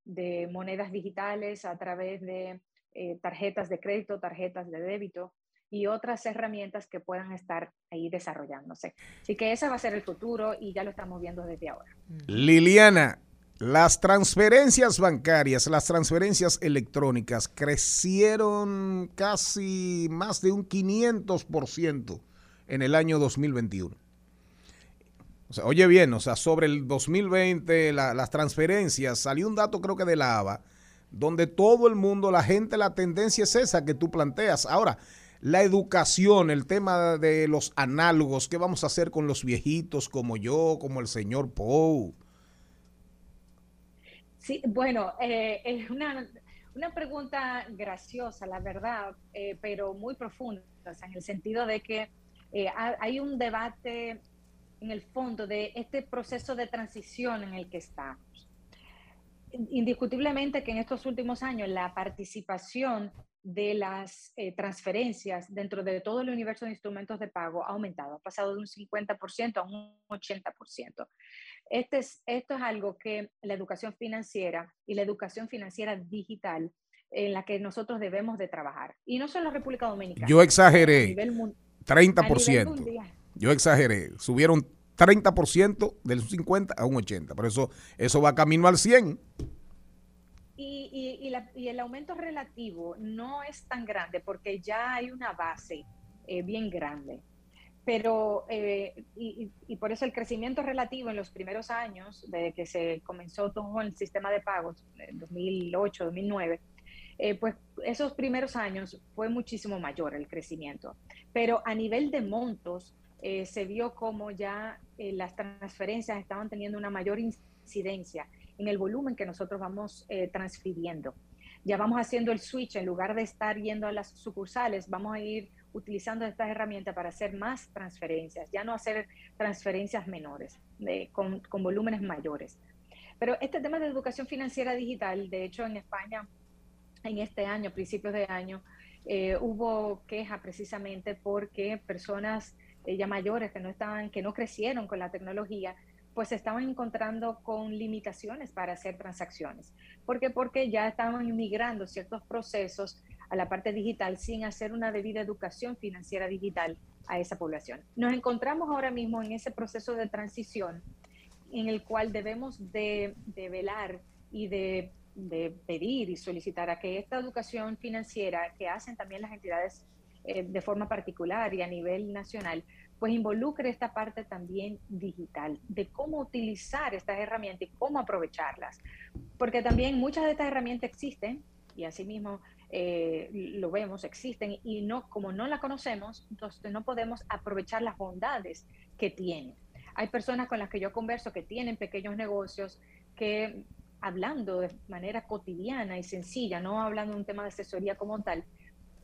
de monedas digitales, a través de eh, tarjetas de crédito, tarjetas de débito y otras herramientas que puedan estar ahí desarrollándose. Así que ese va a ser el futuro y ya lo estamos viendo desde ahora. Liliana, las transferencias bancarias, las transferencias electrónicas crecieron casi más de un 500% en el año 2021. O sea, oye bien, o sea, sobre el 2020, la, las transferencias, salió un dato creo que de la ABA, donde todo el mundo, la gente, la tendencia es esa que tú planteas. Ahora, la educación, el tema de los análogos, ¿qué vamos a hacer con los viejitos como yo, como el señor Poe? Sí, bueno, eh, es una, una, pregunta graciosa, la verdad, eh, pero muy profunda, o sea, en el sentido de que eh, hay un debate en el fondo de este proceso de transición en el que estamos. Indiscutiblemente que en estos últimos años la participación de las eh, transferencias dentro de todo el universo de instrumentos de pago ha aumentado, ha pasado de un 50% a un 80%. Este es, esto es algo que la educación financiera y la educación financiera digital en la que nosotros debemos de trabajar. Y no solo la República Dominicana. Yo exageré, 30%. Yo exageré, subieron 30% del 50 a un 80. Por eso, eso va camino al 100. Y, y- y la- y el aumento relativo no es tan grande porque ya hay una base eh, bien grande. Pero, eh, y, por eso el crecimiento relativo en los primeros años, desde que se comenzó todo el sistema de pagos, en 2008, 2009, eh, pues esos primeros años fue muchísimo mayor el crecimiento. Pero a nivel de montos, eh, se vio como ya eh, las transferencias estaban teniendo una mayor incidencia en el volumen que nosotros vamos eh, transfiriendo. Ya vamos haciendo el switch, en lugar de estar yendo a las sucursales, vamos a ir utilizando estas herramientas para hacer más transferencias, ya no hacer transferencias menores, de- con, con volúmenes mayores. Pero este tema de educación financiera digital, de hecho en España, en este año, principios de año, eh, hubo queja precisamente porque personas eh, ya mayores que no estaban, que no crecieron con la tecnología, pues se estaban encontrando con limitaciones para hacer transacciones. ¿Por qué? Porque ya estaban migrando ciertos procesos a la parte digital sin hacer una debida educación financiera digital a esa población. Nos encontramos ahora mismo en ese proceso de transición en el cual debemos de, velar y de, de pedir y solicitar a que esta educación financiera que hacen también las entidades eh, de forma particular y a nivel nacional, pues involucre esta parte también digital, de cómo utilizar estas herramientas y cómo aprovecharlas. Porque también muchas de estas herramientas existen y asimismo eh, lo vemos, existen y no, como no la conocemos, entonces no podemos aprovechar las bondades que tiene. Hay personas con las que yo converso que tienen pequeños negocios que hablando de manera cotidiana y sencilla, no hablando de un tema de asesoría como tal,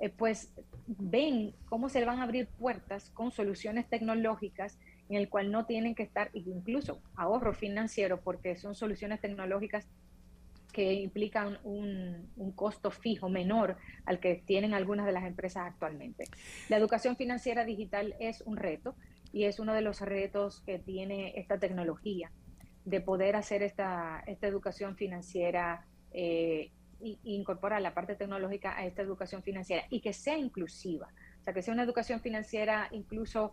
eh, pues ven cómo se van a abrir puertas con soluciones tecnológicas en el cual no tienen que estar, incluso ahorro financiero, porque son soluciones tecnológicas que implican un, un costo fijo menor al que tienen algunas de las empresas actualmente. La educación financiera digital es un reto y es uno de los retos que tiene esta tecnología de poder hacer esta, esta educación financiera eh, y, incorporar la parte tecnológica a esta educación financiera y que sea inclusiva, o sea, que sea una educación financiera incluso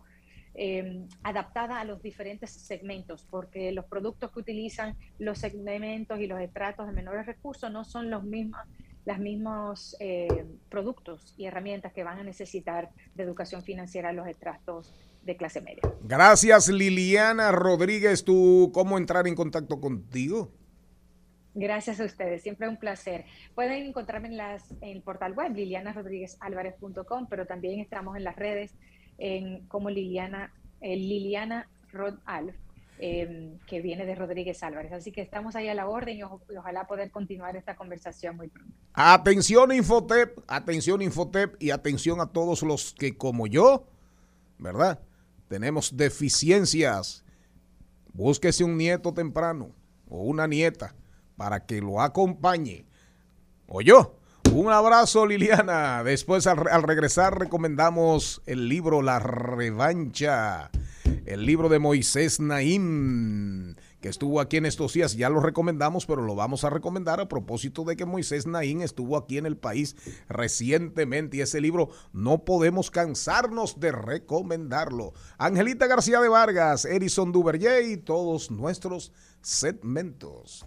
eh, adaptada a los diferentes segmentos, porque los productos que utilizan los segmentos y los estratos de menores recursos no son los mismos los mismos eh, productos y herramientas que van a necesitar de educación financiera los estratos de clase media. Gracias, Liliana Rodríguez. ¿Tú cómo entrar en contacto contigo? Gracias a ustedes, siempre un placer. Pueden encontrarme en, las, en el portal web lilianarodríguezalvarez.com, pero también estamos en las redes en, como Liliana, eh, Liliana Rod Alf, eh, que viene de Rodríguez Álvarez. Así que estamos ahí a la orden y, y ojalá poder continuar esta conversación muy pronto. Atención Infotep, atención Infotep y atención a todos los que como yo, ¿verdad? Tenemos deficiencias. Búsquese un nieto temprano o una nieta para que lo acompañe. Yo. Un abrazo Liliana. Después al, regresar recomendamos el libro La Revancha. El libro de Moisés Naim, que estuvo aquí en estos días, ya lo recomendamos, pero lo vamos a recomendar a propósito de que Moisés Naim estuvo aquí en el país recientemente y ese libro no podemos cansarnos de recomendarlo. Angelita García de Vargas, Erison Duverger y todos nuestros segmentos.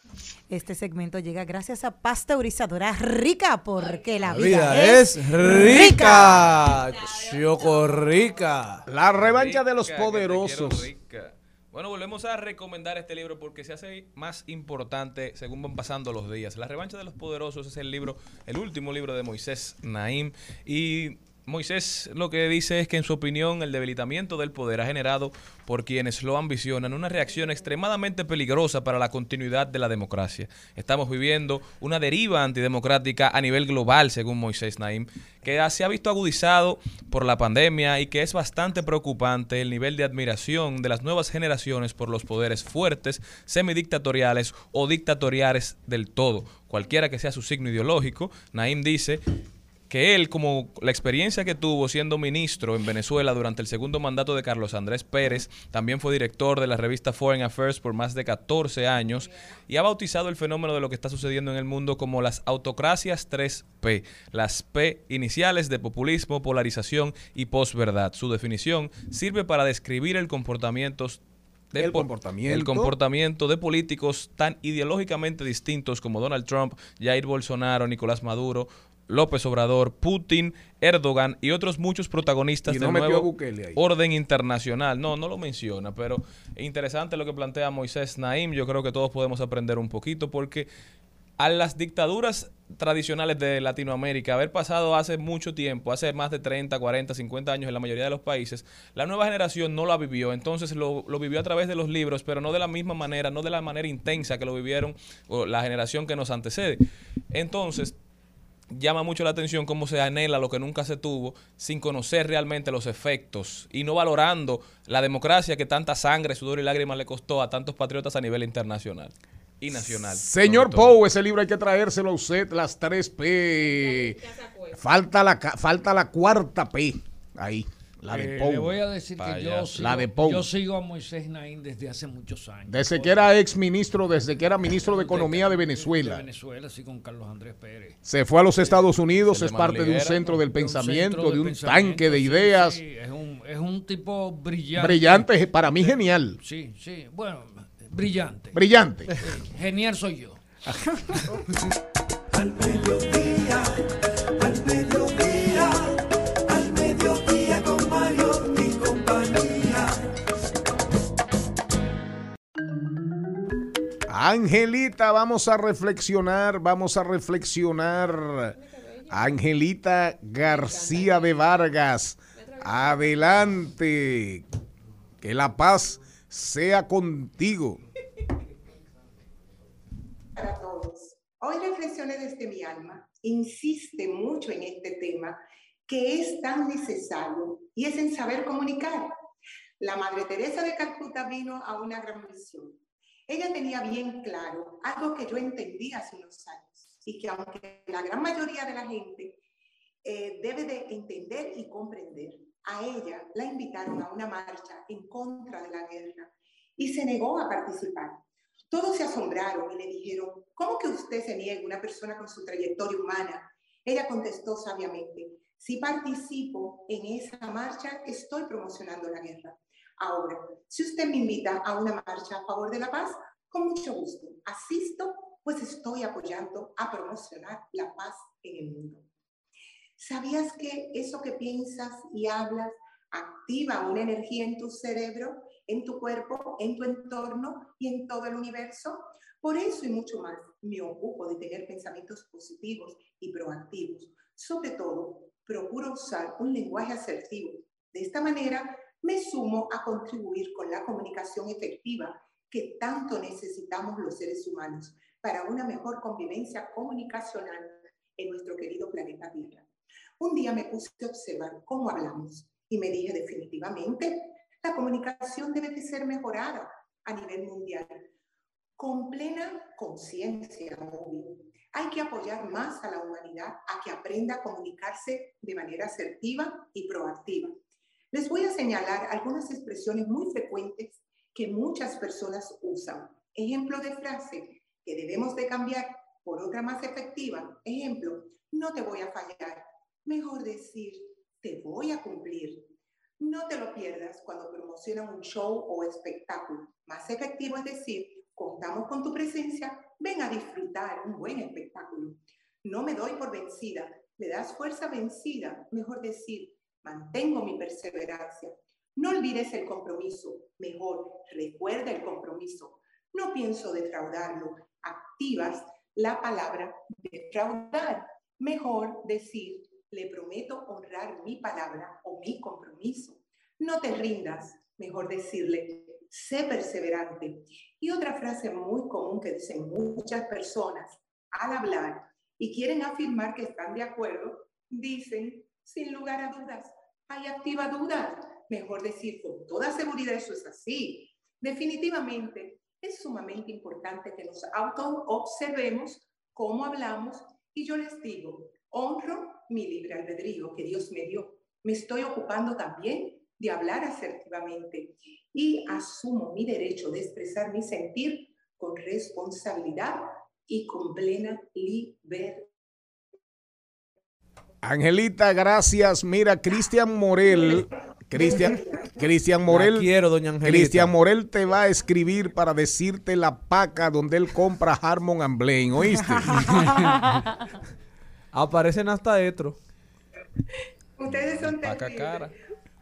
Este segmento llega gracias a pasteurizadora rica, porque la La vida, vida es, es rica. Choco rica. La revancha de los Rica, poderosos. rica. Bueno, volvemos a recomendar este libro porque se hace más importante según van pasando los días. La revancha de los poderosos es el libro, el último libro de Moisés Naim. Y Moisés lo que dice es que en su opinión el debilitamiento del poder ha generado por quienes lo ambicionan una reacción extremadamente peligrosa para la continuidad de la democracia. Estamos viviendo una deriva antidemocrática a nivel global, según Moisés Naim, que se ha visto agudizado por la pandemia y que es bastante preocupante el nivel de admiración de las nuevas generaciones por los poderes fuertes, semidictatoriales o dictatoriales del todo, cualquiera que sea su signo ideológico. Naim dice que él, como la experiencia que tuvo siendo ministro en Venezuela durante el segundo mandato de Carlos Andrés Pérez, también fue director de la revista Foreign Affairs por más de 14 años y ha bautizado el fenómeno de lo que está sucediendo en el mundo como las autocracias 3P, las P iniciales de populismo, polarización y posverdad. Su definición sirve para describir el comportamiento del El po- comportamiento. el comportamiento de políticos tan ideológicamente distintos como Donald Trump, Jair Bolsonaro, Nicolás Maduro, López Obrador, Putin, Erdogan y otros muchos protagonistas Y no del nuevo orden internacional. No, no lo menciona, pero interesante lo que plantea Moisés Naim. Yo creo que todos podemos aprender un poquito porque a las dictaduras tradicionales de Latinoamérica, haber pasado hace mucho tiempo, hace más de 30, 40, 50 años en la mayoría de los países, la nueva generación no la vivió, entonces lo, lo vivió a través de los libros, pero no de la misma manera, no de la manera intensa que lo vivieron o la generación que nos antecede. Entonces, llama mucho la atención cómo se anhela lo que nunca se tuvo sin conocer realmente los efectos y no valorando la democracia que tanta sangre, sudor y lágrimas le costó a tantos patriotas a nivel internacional y nacional. Señor. Pou, ese libro hay que traérselo a usted, las 3P. Falta la, ca- falta la cuarta P. Ahí, la de Eh, Pou. le voy a decir que yo Payaso. sigo, La de yo sigo a Moisés Naín desde hace muchos años. Desde que era ex ministro, desde que era ministro de Economía de De Venezuela. Venezuela, sí, con Carlos Andrés Pérez. Se fue a los Estados Unidos, es parte de un centro del pensamiento, de un pensamiento, tanque de ideas. sí, es, un, es un tipo brillante. Brillante, para mí genial. Sí, sí, bueno, brillante. Brillante. Genial soy yo. Al Angelita, vamos a reflexionar, vamos a reflexionar. Angelita García de Vargas, adelante. Que la paz sea contigo. para todos. Hoy reflexiones desde mi alma. Insiste mucho en este tema que es tan necesario y es en saber comunicar. La Madre Teresa de Calcuta vino a una gran misión. Ella tenía bien claro algo que yo entendí hace unos años y que aunque la gran mayoría de la gente eh, debe de entender y comprender, a ella la invitaron a una marcha en contra de la guerra y se negó a participar. Todos se asombraron y le dijeron, ¿cómo que usted se niega una persona con su trayectoria humana? Ella contestó sabiamente, si participo en esa marcha, estoy promocionando la guerra. Ahora, si usted me invita a una marcha a favor de la paz, con mucho gusto, asisto, pues estoy apoyando a promocionar la paz en el mundo. ¿Sabías que eso que piensas y hablas activa una energía en tu cerebro, en tu cuerpo, en tu entorno y en todo el universo? Por eso y mucho más me ocupo de tener pensamientos positivos y proactivos. Sobre todo, procuro usar un lenguaje asertivo. De esta manera, me sumo a contribuir con la comunicación efectiva que tanto necesitamos los seres humanos para una mejor convivencia comunicacional en nuestro querido planeta Tierra. Un día me puse a observar cómo hablamos y me dije definitivamente, la comunicación debe de ser mejorada a nivel mundial, con plena conciencia. Hay que apoyar más a la humanidad a que aprenda a comunicarse de manera asertiva y proactiva. Les voy a señalar algunas expresiones muy frecuentes que muchas personas usan. Ejemplo de frase que debemos de cambiar por otra más efectiva. Ejemplo, no te voy a fallar. Mejor decir, te voy a cumplir. No te lo pierdas cuando promocionan un show o espectáculo. Más efectivo es decir, contamos con tu presencia, ven a disfrutar un buen espectáculo. No me doy por vencida. Le das fuerza vencida. Mejor decir, mantengo mi perseverancia. No olvides el compromiso. Mejor, recuerda el compromiso. No pienso defraudarlo. Activas la palabra defraudar. Mejor decir, le prometo honrar mi palabra o mi compromiso. No te rindas, mejor decirle, sé perseverante. Y otra frase muy común que dicen muchas personas al hablar y quieren afirmar que están de acuerdo, dicen, sin lugar a dudas, hay activa duda. Mejor decir, con toda seguridad eso es así. Definitivamente, es sumamente importante que nos auto-observemos cómo hablamos y yo les digo, honro mi libre albedrío que Dios me dio. Me estoy ocupando también de hablar asertivamente y asumo mi derecho de expresar mi sentir con responsabilidad y con plena libertad. Angelita, gracias. Mira, Cristian Morel, Cristian, Cristian Morel, quiero, doña Angelita. Cristian Morel te va a escribir para decirte la paca donde él compra Harmon and Blaine, ¿oíste? Aparecen hasta etro. Ustedes son Paca terribles. cara.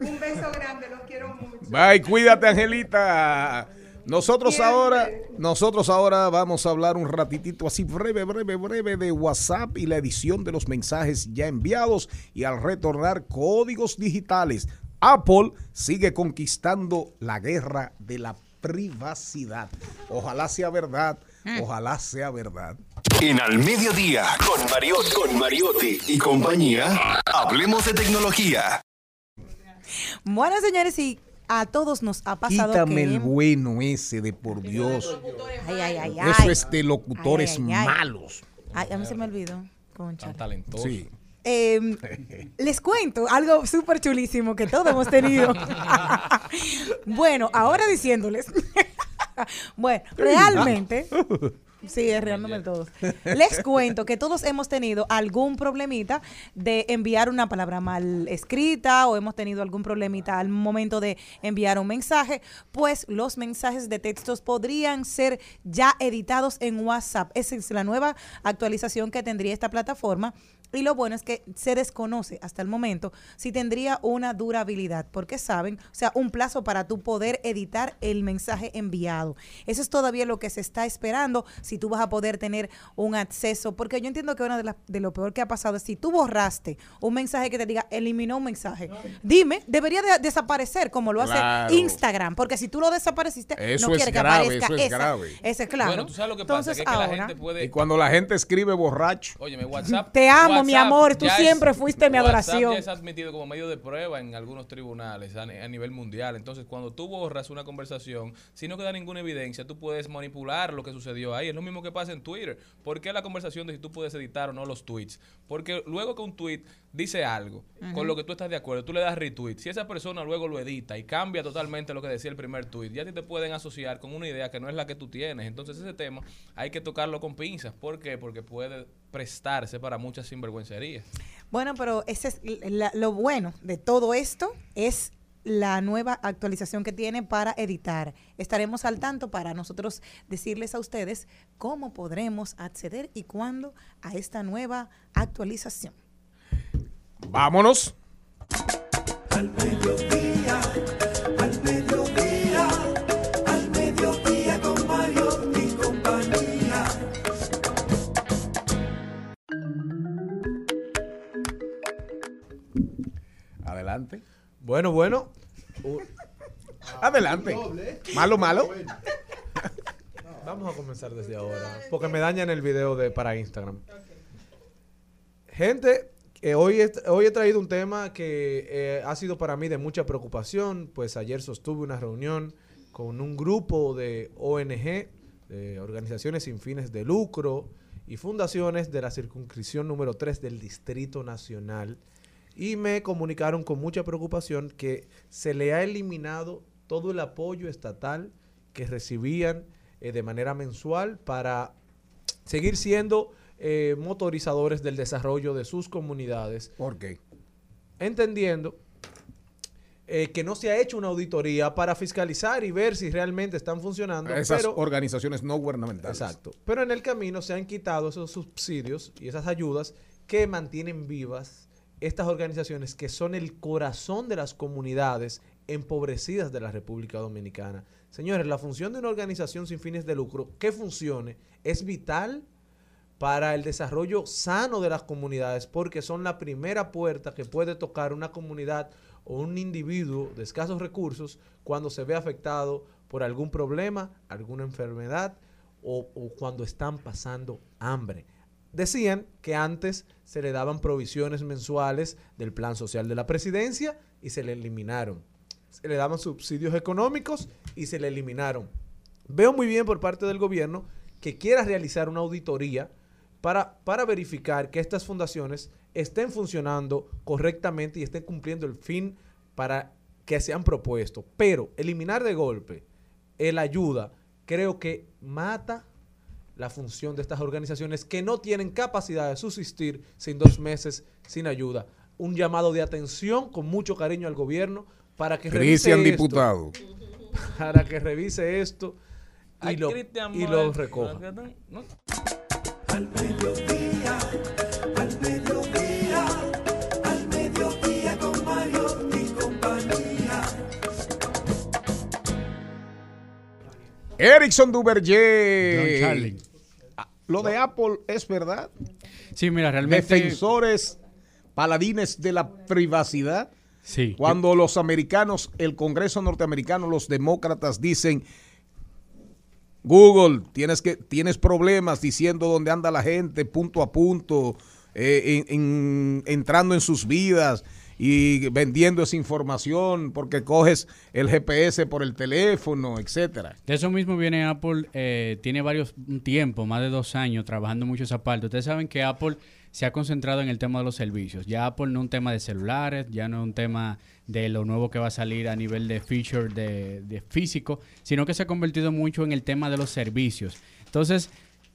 Un beso grande, los quiero mucho. Bye, cuídate, Angelita. Nosotros Siempre. ahora, nosotros ahora vamos a hablar un ratitito así breve, breve, breve de WhatsApp y la edición de los mensajes ya enviados y al retornar códigos digitales. Apple sigue conquistando la guerra de la privacidad. Ojalá sea verdad, ojalá sea verdad. En Al Mediodía, con, Mariot, con Mariotti y compañía, hablemos de tecnología. Bueno, señores, y a todos nos ha pasado Quítame que... el bueno ese de por Dios. Ay, ay, ay, Eso es de locutores Ay, ay, ay. malos. Ay, a mí se me olvidó. Concha. Tan talentoso. Sí. Eh, les cuento algo súper chulísimo que todos hemos tenido. bueno, ahora diciéndoles. bueno, realmente. Sí, riéndome todos. Les cuento que todos hemos tenido algún problemita de enviar una palabra mal escrita o hemos tenido algún problemita al momento de enviar un mensaje, pues los mensajes de textos podrían ser ya editados en WhatsApp. Esa es la nueva actualización que tendría esta plataforma. Y lo bueno es que se desconoce hasta el momento si tendría una durabilidad, porque saben, o sea, un plazo para tú poder editar el mensaje enviado. Eso es todavía lo que se está esperando, si tú vas a poder tener un acceso, porque yo entiendo que una de, las de lo peor que ha pasado es si tú borraste un mensaje que te diga, eliminó un mensaje, dime, debería de desaparecer como lo hace Claro. Instagram, porque si tú lo desapareciste, Eso no es quiere que grave, aparezca eso es esa. grave. Ese es claro. Bueno, tú sabes lo que pasa, Entonces, que, es que la ahora, gente puede... Y cuando la gente escribe borracho. Óyeme, WhatsApp. Te amo, mi WhatsApp amor, tú siempre fuiste mi WhatsApp adoración. ya es admitido como medio de prueba en algunos tribunales a, a nivel mundial. Entonces, cuando tú borras una conversación, si no queda ninguna evidencia, tú puedes manipular lo que sucedió ahí. Es lo mismo que pasa en Twitter. ¿Por qué la conversación de si tú puedes editar o no los tweets? Porque luego que un tweet dice algo con lo que tú estás de acuerdo, tú le das retweet. Si esa persona luego lo edita y cambia totalmente lo que decía el primer tweet, ya te pueden asociar con una idea que no es la que tú tienes. Entonces, ese tema hay que tocarlo con pinzas. ¿Por qué? Porque puede prestarse para muchas sinvergüencerías. Bueno, pero ese es la- lo bueno de todo esto es la nueva actualización que tiene para editar. Estaremos al tanto para nosotros decirles a ustedes cómo podremos acceder y cuándo a esta nueva actualización. Vámonos. Al mediodía, al mediodía, al mediodía con Mario y compañía. Adelante. Bueno, bueno. Adelante. Malo, malo. Vamos a comenzar desde ahora, porque me dañan el video de para Instagram. Gente, eh, hoy, he, hoy he traído un tema que eh, ha sido para mí de mucha preocupación, pues ayer sostuve una reunión con un grupo de ONG, organizaciones sin fines de lucro y fundaciones de la circunscripción número 3 del Distrito Nacional. Y me comunicaron con mucha preocupación que se le ha eliminado todo el apoyo estatal que recibían eh, de manera mensual para seguir siendo eh, motorizadores del desarrollo de sus comunidades. ¿Por qué? Entendiendo eh, que no se ha hecho una auditoría para fiscalizar y ver si realmente están funcionando. Esas pero- organizaciones no gubernamentales. Exacto. Pero en el camino se han quitado esos subsidios y esas ayudas que mantienen vivas estas organizaciones que son el corazón de las comunidades empobrecidas de la República para el desarrollo sano de las comunidades, porque son la primera puerta que puede tocar una comunidad o un individuo de escasos recursos cuando se ve afectado por algún problema, alguna enfermedad o, cuando están pasando hambre. Decían que antes se le daban provisiones mensuales del plan social de la presidencia y se le eliminaron. Se le daban subsidios económicos y se le eliminaron. Veo muy bien por parte del gobierno que quiera realizar una auditoría para, para verificar que estas fundaciones estén funcionando correctamente y estén cumpliendo el fin para que se han propuesto. Pero eliminar de golpe el ayuda creo que mata la función de estas organizaciones que no tienen capacidad de subsistir sin dos meses sin ayuda. Un llamado de atención con mucho cariño al gobierno para que revise esto, diputado. para que revise esto y Ay, lo, y lo recoja. Al mediodía, al mediodía, al mediodía con Mario y compañía. Erickson Duverger. Ah, Lo de Apple es verdad. Sí, mira, realmente. Defensores, paladines de la privacidad. Sí. Cuando los americanos, el Congreso norteamericano, los demócratas dicen, Google, tienes que tienes problemas diciendo dónde anda la gente punto a punto, eh, en- en- entrando en sus vidas y vendiendo esa información porque coges el GPS por el teléfono, etcétera. De eso mismo viene Apple, eh, tiene varios un tiempo, más de dos años, trabajando mucho esa parte. Ustedes saben que Apple se ha concentrado en el tema de los servicios. Ya Apple no es un tema de celulares, ya no es un tema de lo nuevo que va a salir a nivel de feature de, físico, sino que se ha convertido mucho en el tema de los servicios. Entonces,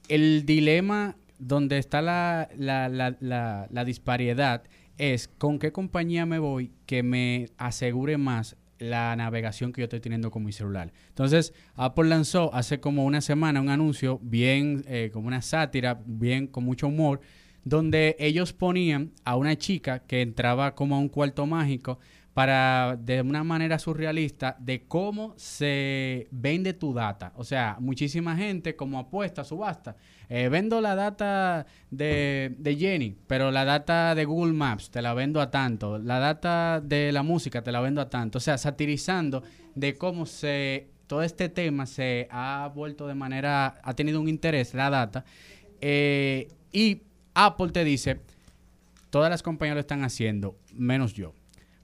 el dilema donde está la disparidad es con qué compañía me voy que me asegure más la navegación que yo estoy teniendo con mi celular. Entonces, Apple lanzó hace como una semana un anuncio bien, eh, como una sátira, bien con mucho humor, donde ellos ponían a una chica que entraba como a un cuarto mágico para, de una manera surrealista, de cómo se vende tu data. O sea, muchísima gente como apuesta, subasta. Eh, vendo la data de, de Jenny, pero la data de Google Maps te la vendo a tanto. La data de la música te la vendo a tanto. O sea, satirizando de cómo se todo este tema se ha vuelto de manera, ha tenido un interés, la data. eh, y Apple te dice, todas las compañías lo están haciendo, menos yo.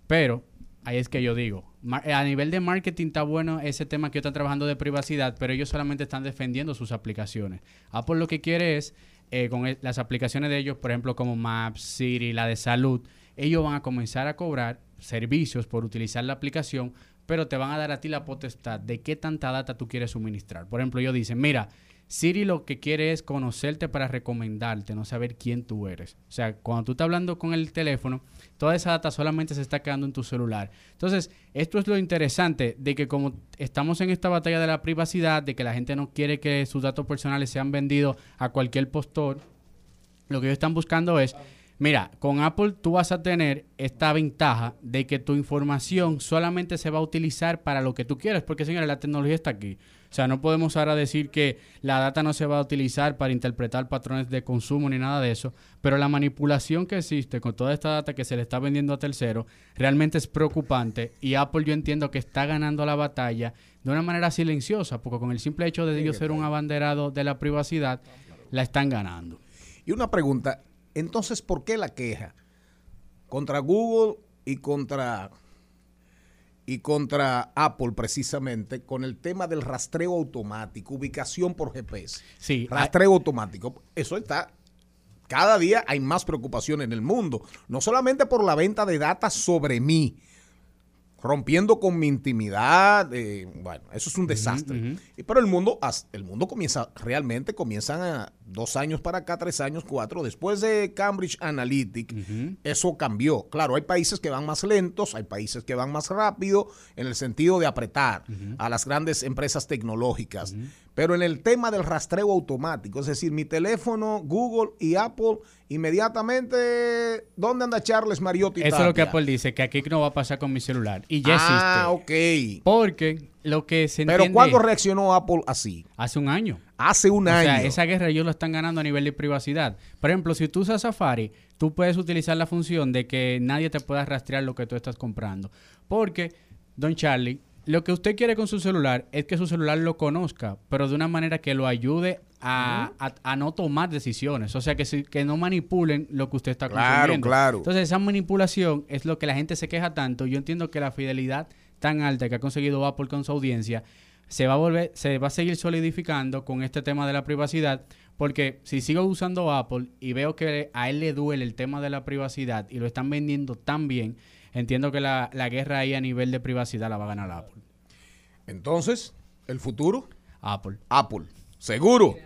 Pero ahí es que yo digo, ma- a nivel de marketing está bueno ese tema que están trabajando de privacidad, pero ellos solamente están defendiendo sus aplicaciones. Apple lo que quiere es, eh, con el- las aplicaciones de ellos, por ejemplo, como Maps, Siri, la de salud, ellos van a comenzar a cobrar servicios por utilizar la aplicación, pero te van a dar a ti la potestad de qué tanta data tú quieres suministrar. Por ejemplo, ellos dicen, mira, Siri lo que quiere es conocerte para recomendarte, no saber quién tú eres. O sea, cuando tú estás hablando con el teléfono, toda esa data solamente se está quedando en tu celular. Entonces, esto es lo interesante de que como estamos en esta batalla de la privacidad, de que la gente no quiere que sus datos personales sean vendidos a cualquier postor, lo que ellos están buscando es, mira, con Apple tú vas a tener esta ventaja de que tu información solamente se va a utilizar para lo que tú quieres, porque señores, la tecnología está aquí. O sea, no podemos ahora decir que la data no se va a utilizar para interpretar patrones de consumo ni nada de eso, pero la manipulación que existe con toda esta data que se le está vendiendo a terceros realmente es preocupante y Apple yo entiendo que está ganando la batalla de una manera silenciosa, porque con el simple hecho de ellos ser un abanderado de la privacidad, la están ganando. Y una pregunta, entonces, ¿por qué la queja? Contra Google y contra y contra Apple precisamente con el tema del rastreo automático, ubicación por GPS. Sí, rastreo automático. Eso está cada día hay más preocupación en el mundo, no solamente por la venta de datos sobre mí, rompiendo con mi intimidad, eh, bueno, eso es un desastre. Y Pero el mundo, el mundo comienza, realmente comienzan a dos años para acá, tres años, cuatro, después de Cambridge Analytic, eso cambió. Claro, hay países que van más lentos, hay países que van más rápido en el sentido de apretar a las grandes empresas tecnológicas. Pero en el tema del rastreo automático, es decir, mi teléfono, Google y Apple, inmediatamente, ¿dónde anda Charles Mariotti? Eso es lo que? Apple dice, que aquí no va a pasar con mi celular. Y ya Ah, existe. Porque lo que se Pero ¿cuándo reaccionó Apple así? Hace un año. Hace un O año. sea, esa guerra ellos lo están ganando a nivel de privacidad. Por ejemplo, si tú usas Safari, tú puedes utilizar la función de que nadie te pueda rastrear lo que tú estás comprando. Porque, don Charlie, lo que usted quiere con su celular es que su celular lo conozca, pero de una manera que lo ayude a, a- a no tomar decisiones. O sea, que, si- que no manipulen lo que usted está Claro, consumiendo. claro. Entonces, esa manipulación es lo que la gente se queja tanto. Yo entiendo que la fidelidad tan alta que ha conseguido Apple con su audiencia se va a volver, se va a seguir solidificando con este tema de la privacidad, porque si sigo usando Apple y veo que a él le duele el tema de la privacidad y lo están vendiendo tan bien, entiendo que la, la guerra ahí a nivel de privacidad la va a ganar Apple. Entonces, ¿el futuro? Apple. Apple. ¿Seguro?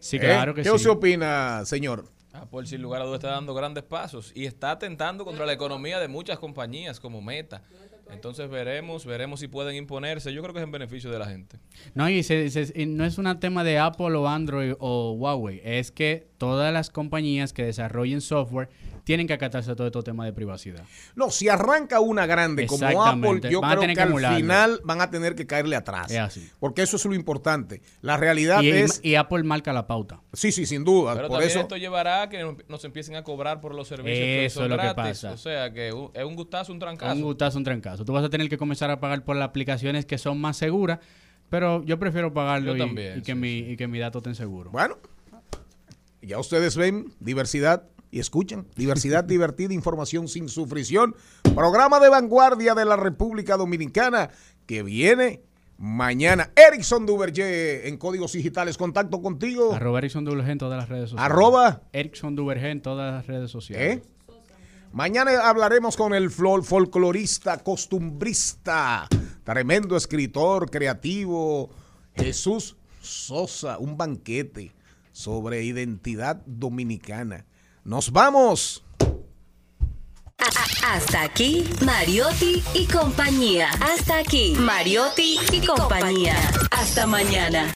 Sí, ¿Eh? claro que ¿Qué sí. usted opina, señor? Apple sin lugar a dudas está dando grandes pasos y está atentando contra la economía de muchas compañías como Meta. Entonces veremos, veremos si pueden imponerse. Yo creo que es en beneficio de la gente. No, y, se- se- y no es un tema de Apple o Android o Huawei, es que todas las compañías que desarrollen software tienen que acatarse a todo este tema de privacidad. No, si arranca una grande como Apple, yo Van a creo tener que, que al final van a tener que caerle atrás. Es así. Porque eso es lo importante. La realidad Y, es... y Apple marca la pauta. Sí, sí, sin duda. Pero por también eso... esto llevará a que nos empiecen a cobrar por los servicios que Eso son es lo que gratis. pasa. O sea que es un gustazo, un trancazo. Un gustazo, un trancazo. Tú vas a tener que comenzar a pagar por las aplicaciones que son más seguras, pero yo prefiero pagarlo Yo y, también, y que mi, y que mi dato esté seguro. Bueno, ya ustedes ven diversidad y escuchan. Diversidad divertida, información sin sufrición. Programa de vanguardia de la República Dominicana que viene mañana. Erickson Duverger en códigos digitales. Contacto contigo. Arroba Erickson Duverger en todas las redes sociales. Arroba. Erickson Duverger en todas las redes sociales. ¿Eh? Mañana hablaremos con el flor- folclorista, costumbrista, tremendo escritor, creativo, Jesús Sosa, un banquete sobre identidad dominicana. Nos vamos. Hasta aquí, Mariotti y compañía. Hasta aquí, Mariotti y compañía. Hasta mañana.